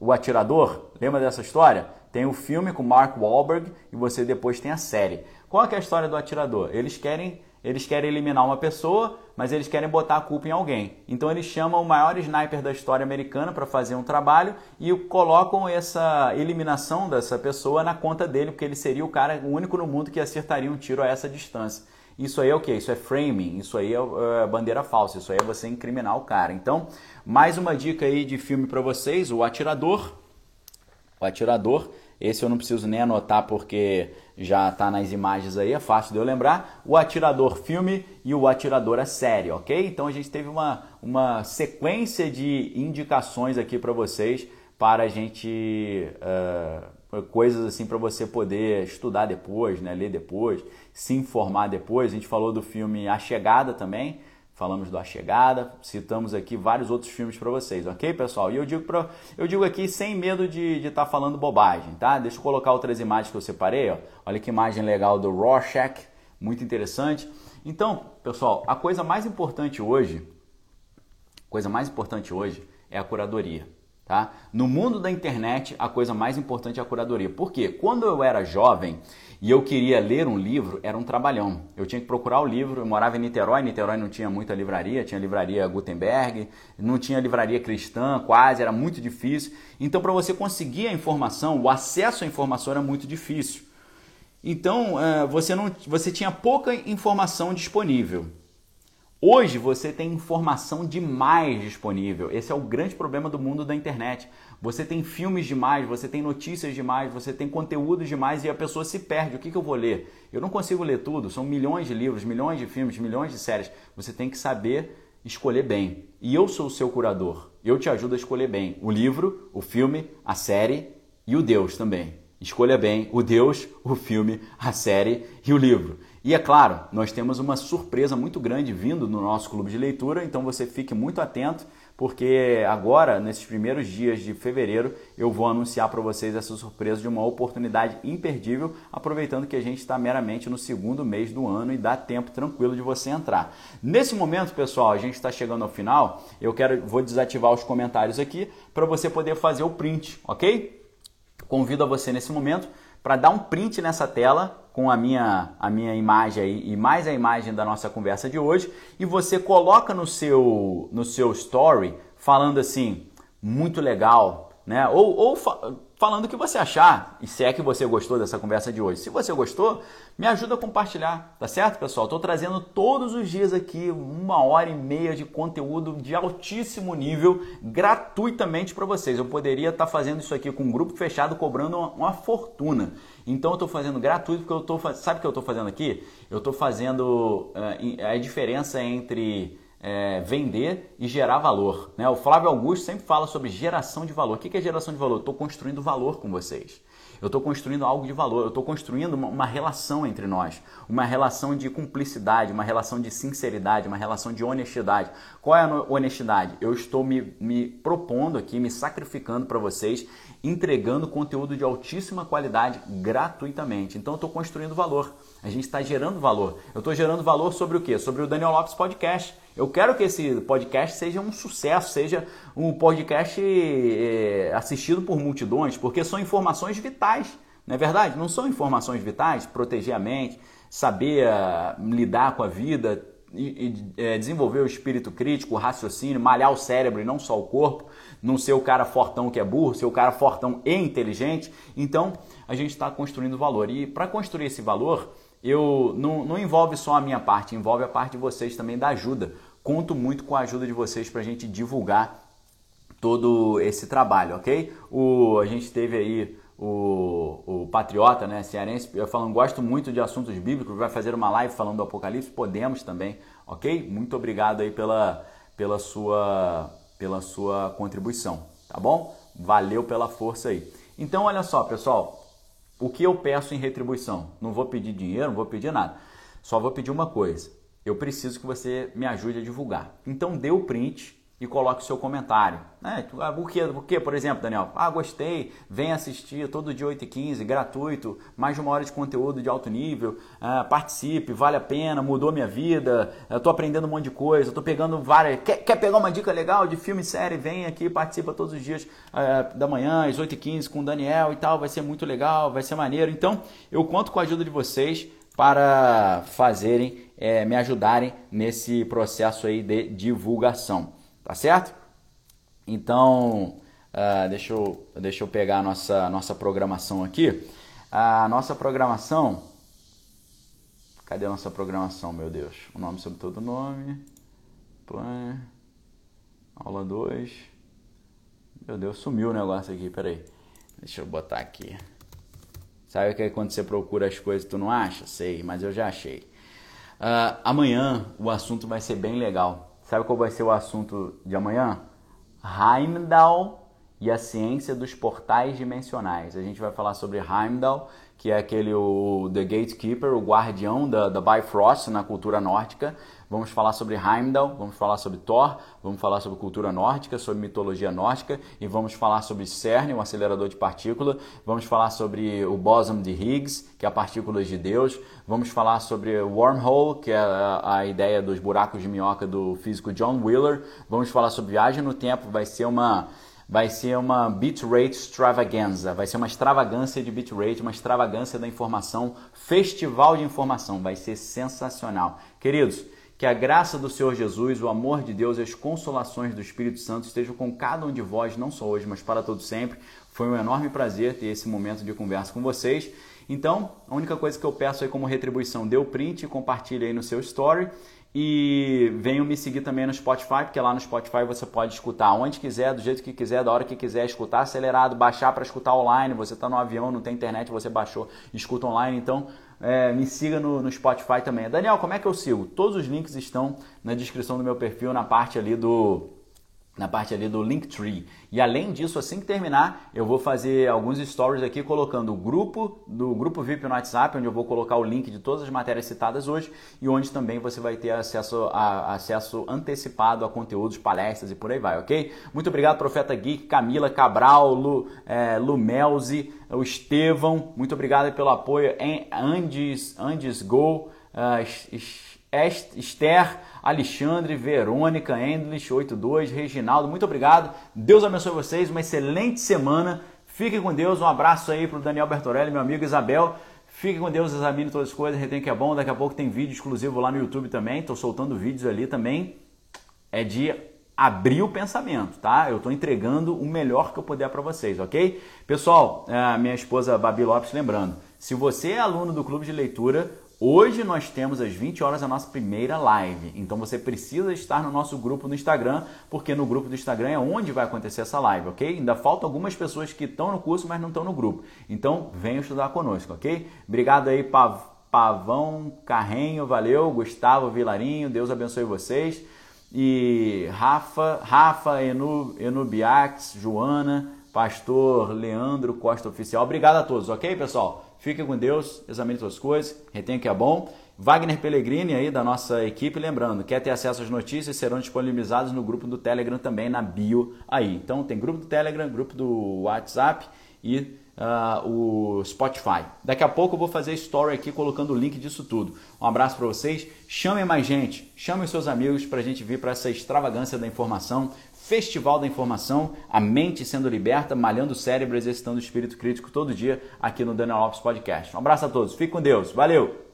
O Atirador? Lembra dessa história? Tem o filme com Mark Wahlberg e você depois tem a série. Qual é a história do Atirador? Eles querem eles querem eliminar uma pessoa, mas eles querem botar a culpa em alguém. Então eles chamam o maior sniper da história americana para fazer um trabalho e colocam essa eliminação dessa pessoa na conta dele, porque ele seria o cara o único no mundo que acertaria um tiro a essa distância. Isso aí é o que? Isso é framing, isso aí é, é bandeira falsa, isso aí é você incriminar o cara. Então, mais uma dica aí de filme para vocês, O Atirador. O Atirador, esse eu não preciso nem anotar porque já está nas imagens aí, é fácil de eu lembrar. O Atirador filme e o Atirador a série, ok? Então a gente teve uma, uma sequência de indicações aqui para vocês para a gente... Uh, coisas assim para você poder estudar depois, né, ler depois, se informar depois. A gente falou do filme A Chegada também, falamos do A Chegada, citamos aqui vários outros filmes para vocês, ok, pessoal? E eu digo, pra, eu digo aqui sem medo de estar tá falando bobagem, tá? Deixa eu colocar outras imagens que eu separei, ó. Olha que imagem legal do Rorschach, muito interessante. Então, pessoal, a coisa mais importante hoje, coisa mais importante hoje é a curadoria. Tá? No mundo da internet, a coisa mais importante é a curadoria. Por quê? Quando eu era jovem e eu queria ler um livro, era um trabalhão. Eu tinha que procurar o livro, eu morava em Niterói, Niterói não tinha muita livraria, tinha livraria Gutenberg, não tinha livraria cristã, quase, era muito difícil. Então, para você conseguir a informação, o acesso à informação era muito difícil. Então, eh, você, não, você tinha pouca informação disponível. Hoje você tem informação demais disponível. Esse é o grande problema do mundo da internet. Você tem filmes demais, você tem notícias demais, você tem conteúdo demais e a pessoa se perde. O que, que eu vou ler? Eu não consigo ler tudo. São milhões de livros, milhões de filmes, milhões de séries. Você tem que saber escolher bem. E eu sou o seu curador. Eu te ajudo a escolher bem o livro, o filme, a série e o Deus também. Escolha bem o Deus, o filme, a série e o livro. E é claro, nós temos uma surpresa muito grande vindo no nosso clube de leitura, então você fique muito atento, porque agora, nesses primeiros dias de fevereiro, eu vou anunciar para vocês essa surpresa de uma oportunidade imperdível, aproveitando que a gente está meramente no segundo mês do ano e dá tempo tranquilo de você entrar. Nesse momento, pessoal, a gente está chegando ao final, eu quero, vou desativar os comentários aqui para você poder fazer o print, ok? Convido a você nesse momento para dar um print nessa tela com a minha, a minha imagem aí e mais a imagem da nossa conversa de hoje e você coloca no seu, no seu story falando assim, muito legal, né? Ou, ou falando o que você achar, e se é que você gostou dessa conversa de hoje. Se você gostou, me ajuda a compartilhar, tá certo, pessoal? Estou trazendo todos os dias aqui uma hora e meia de conteúdo de altíssimo nível, gratuitamente para vocês. Eu poderia estar tá fazendo isso aqui com um grupo fechado, cobrando uma, uma fortuna. Então eu estou fazendo gratuito porque eu estou, sabe o que eu estou fazendo aqui? Eu estou fazendo uh, a diferença entre é, vender e gerar valor. Né? O Flávio Augusto sempre fala sobre geração de valor. O que é geração de valor? Estou construindo valor com vocês. Eu estou construindo algo de valor, eu estou construindo uma, uma, relação entre nós, uma relação de cumplicidade, uma relação de sinceridade, uma relação de honestidade. Qual é a honestidade? Eu estou me, me propondo aqui, me sacrificando para vocês, entregando conteúdo de altíssima qualidade gratuitamente. Então eu estou construindo valor. A gente está gerando valor. Eu estou gerando valor sobre o quê? Sobre o Daniel Lopes Podcast. Eu quero que esse podcast seja um sucesso, seja um podcast é, assistido por multidões, porque são informações vitais, não é verdade? Não são informações vitais, proteger a mente, saber uh, lidar com a vida, e, e é, desenvolver o espírito crítico, o raciocínio, malhar o cérebro e não só o corpo, não ser o cara fortão que é burro, ser o cara fortão e inteligente. Então, a gente está construindo valor. E para construir esse valor, eu não, não envolve só a minha parte, envolve a parte de vocês também da ajuda. Conto muito com a ajuda de vocês para a gente divulgar todo esse trabalho, ok? O, a gente teve aí o, o patriota, né, cearense, falando, gosto muito de assuntos bíblicos, vai fazer uma live falando do Apocalipse, podemos também, ok? Muito obrigado aí pela, pela, sua, pela sua contribuição, tá bom? Valeu pela força aí. Então, olha só, pessoal, o que eu peço em retribuição? Não vou pedir dinheiro, não vou pedir nada, só vou pedir uma coisa, eu preciso que você me ajude a divulgar. Então, dê o print e coloque o seu comentário. Né? Por, que, por que, por exemplo, Daniel? Ah, gostei, vem assistir todo dia 8h15, gratuito, mais de uma hora de conteúdo de alto nível, ah, participe, vale a pena, mudou minha vida, estou aprendendo um monte de coisa, estou pegando várias... Quer, quer, pegar uma dica legal de filme e série? Vem aqui, participa todos os dias ah, da manhã, às 8h15 com o Daniel e tal, vai ser muito legal, vai ser maneiro. Então, eu conto com a ajuda de vocês para fazerem, é, me ajudarem nesse processo aí de divulgação. Tá certo? Então, uh, deixa, eu, deixa eu pegar a nossa, nossa programação aqui. A nossa programação. Cadê a nossa programação, meu Deus? O nome sobre todo nome. Plan. Aula 2. Meu Deus, sumiu o negócio aqui, peraí. Deixa eu botar aqui. Sabe que é quando você procura as coisas tu não acha? Sei, mas eu já achei. Uh, amanhã o assunto vai ser bem legal. Sabe qual vai ser o assunto de amanhã? Heimdall e a ciência dos portais dimensionais. A gente vai falar sobre Heimdall, que é aquele o The Gatekeeper, o guardião da, da Bifrost na cultura nórdica. Vamos falar sobre Heimdall, vamos falar sobre Thor, vamos falar sobre cultura nórdica, sobre mitologia nórdica e vamos falar sobre CERN, um acelerador de partícula. Vamos falar sobre o boson de Higgs, que é a partícula de Deus. Vamos falar sobre wormhole, que é a, a ideia dos buracos de minhoca do físico John Wheeler. Vamos falar sobre viagem no tempo, vai ser uma vai ser uma bitrate extravaganza, vai ser uma extravagância de bitrate, uma extravagância da informação, festival de informação, vai ser sensacional. Queridos, que a graça do Senhor Jesus, o amor de Deus e as consolações do Espírito Santo estejam com cada um de vós, não só hoje, mas para todo sempre. Foi um enorme prazer ter esse momento de conversa com vocês. Então, a única coisa que eu peço aí como retribuição, dê o print e compartilhe aí no seu story. E venham me seguir também no Spotify, porque lá no Spotify você pode escutar onde quiser, do jeito que quiser, da hora que quiser, escutar acelerado, baixar para escutar online. Você está no avião, não tem internet, você baixou, escuta online. Então é, me siga no, no Spotify também. Daniel, como é que eu sigo? Todos os links estão na descrição do meu perfil, na parte ali do na parte ali do Linktree. E além disso, assim que terminar, eu vou fazer alguns stories aqui colocando o grupo do grupo VIP no WhatsApp, onde eu vou colocar o link de todas as matérias citadas hoje e onde também você vai ter acesso, a, acesso antecipado a conteúdos, palestras e por aí vai, ok? Muito obrigado, Profeta Geek, Camila Cabral, Lu, é, o Estevão, muito obrigado pelo apoio Andes, Andes Go, uh, Esther, Alexandre, Verônica, Endlich, 82, Reginaldo, muito obrigado. Deus abençoe vocês, uma excelente semana. Fiquem com Deus, um abraço aí para o Daniel Bertorelli, meu amigo Isabel. Fiquem com Deus, examine todas as coisas, retém que é bom. Daqui a pouco tem vídeo exclusivo lá no YouTube também. Estou soltando vídeos ali também. É de abrir o pensamento, tá? Eu estou entregando o melhor que eu puder para vocês, ok? Pessoal, minha esposa Babi Lopes, lembrando, se você é aluno do Clube de Leitura, Hoje nós temos às 20 horas a nossa primeira live. Então você precisa estar no nosso grupo no Instagram, porque no grupo do Instagram é onde vai acontecer essa live, ok? Ainda faltam algumas pessoas que estão no curso, mas não estão no grupo. Então venham estudar conosco, ok? Obrigado aí, Pav Pavão Carrenho, valeu, Gustavo Vilarinho, Deus abençoe vocês. E Rafa, Rafa Enu, Enubiax, Joana, Pastor Leandro Costa Oficial. Obrigado a todos, ok, pessoal? Fique com Deus, examine suas coisas, retenha que é bom. Wagner Pellegrini aí da nossa equipe, lembrando, quer ter acesso às notícias, serão disponibilizadas no grupo do Telegram também, na bio aí. Então tem grupo do Telegram, grupo do WhatsApp e uh, o Spotify. Daqui a pouco eu vou fazer story aqui colocando o link disso tudo. Um abraço para vocês. Chamem mais gente, chamem seus amigos para a gente vir para essa extravagância da informação. Festival da Informação, a mente sendo liberta, malhando o cérebro, exercitando o espírito crítico todo dia aqui no Daniel Lopes Podcast. Um abraço a todos, fique com Deus, valeu!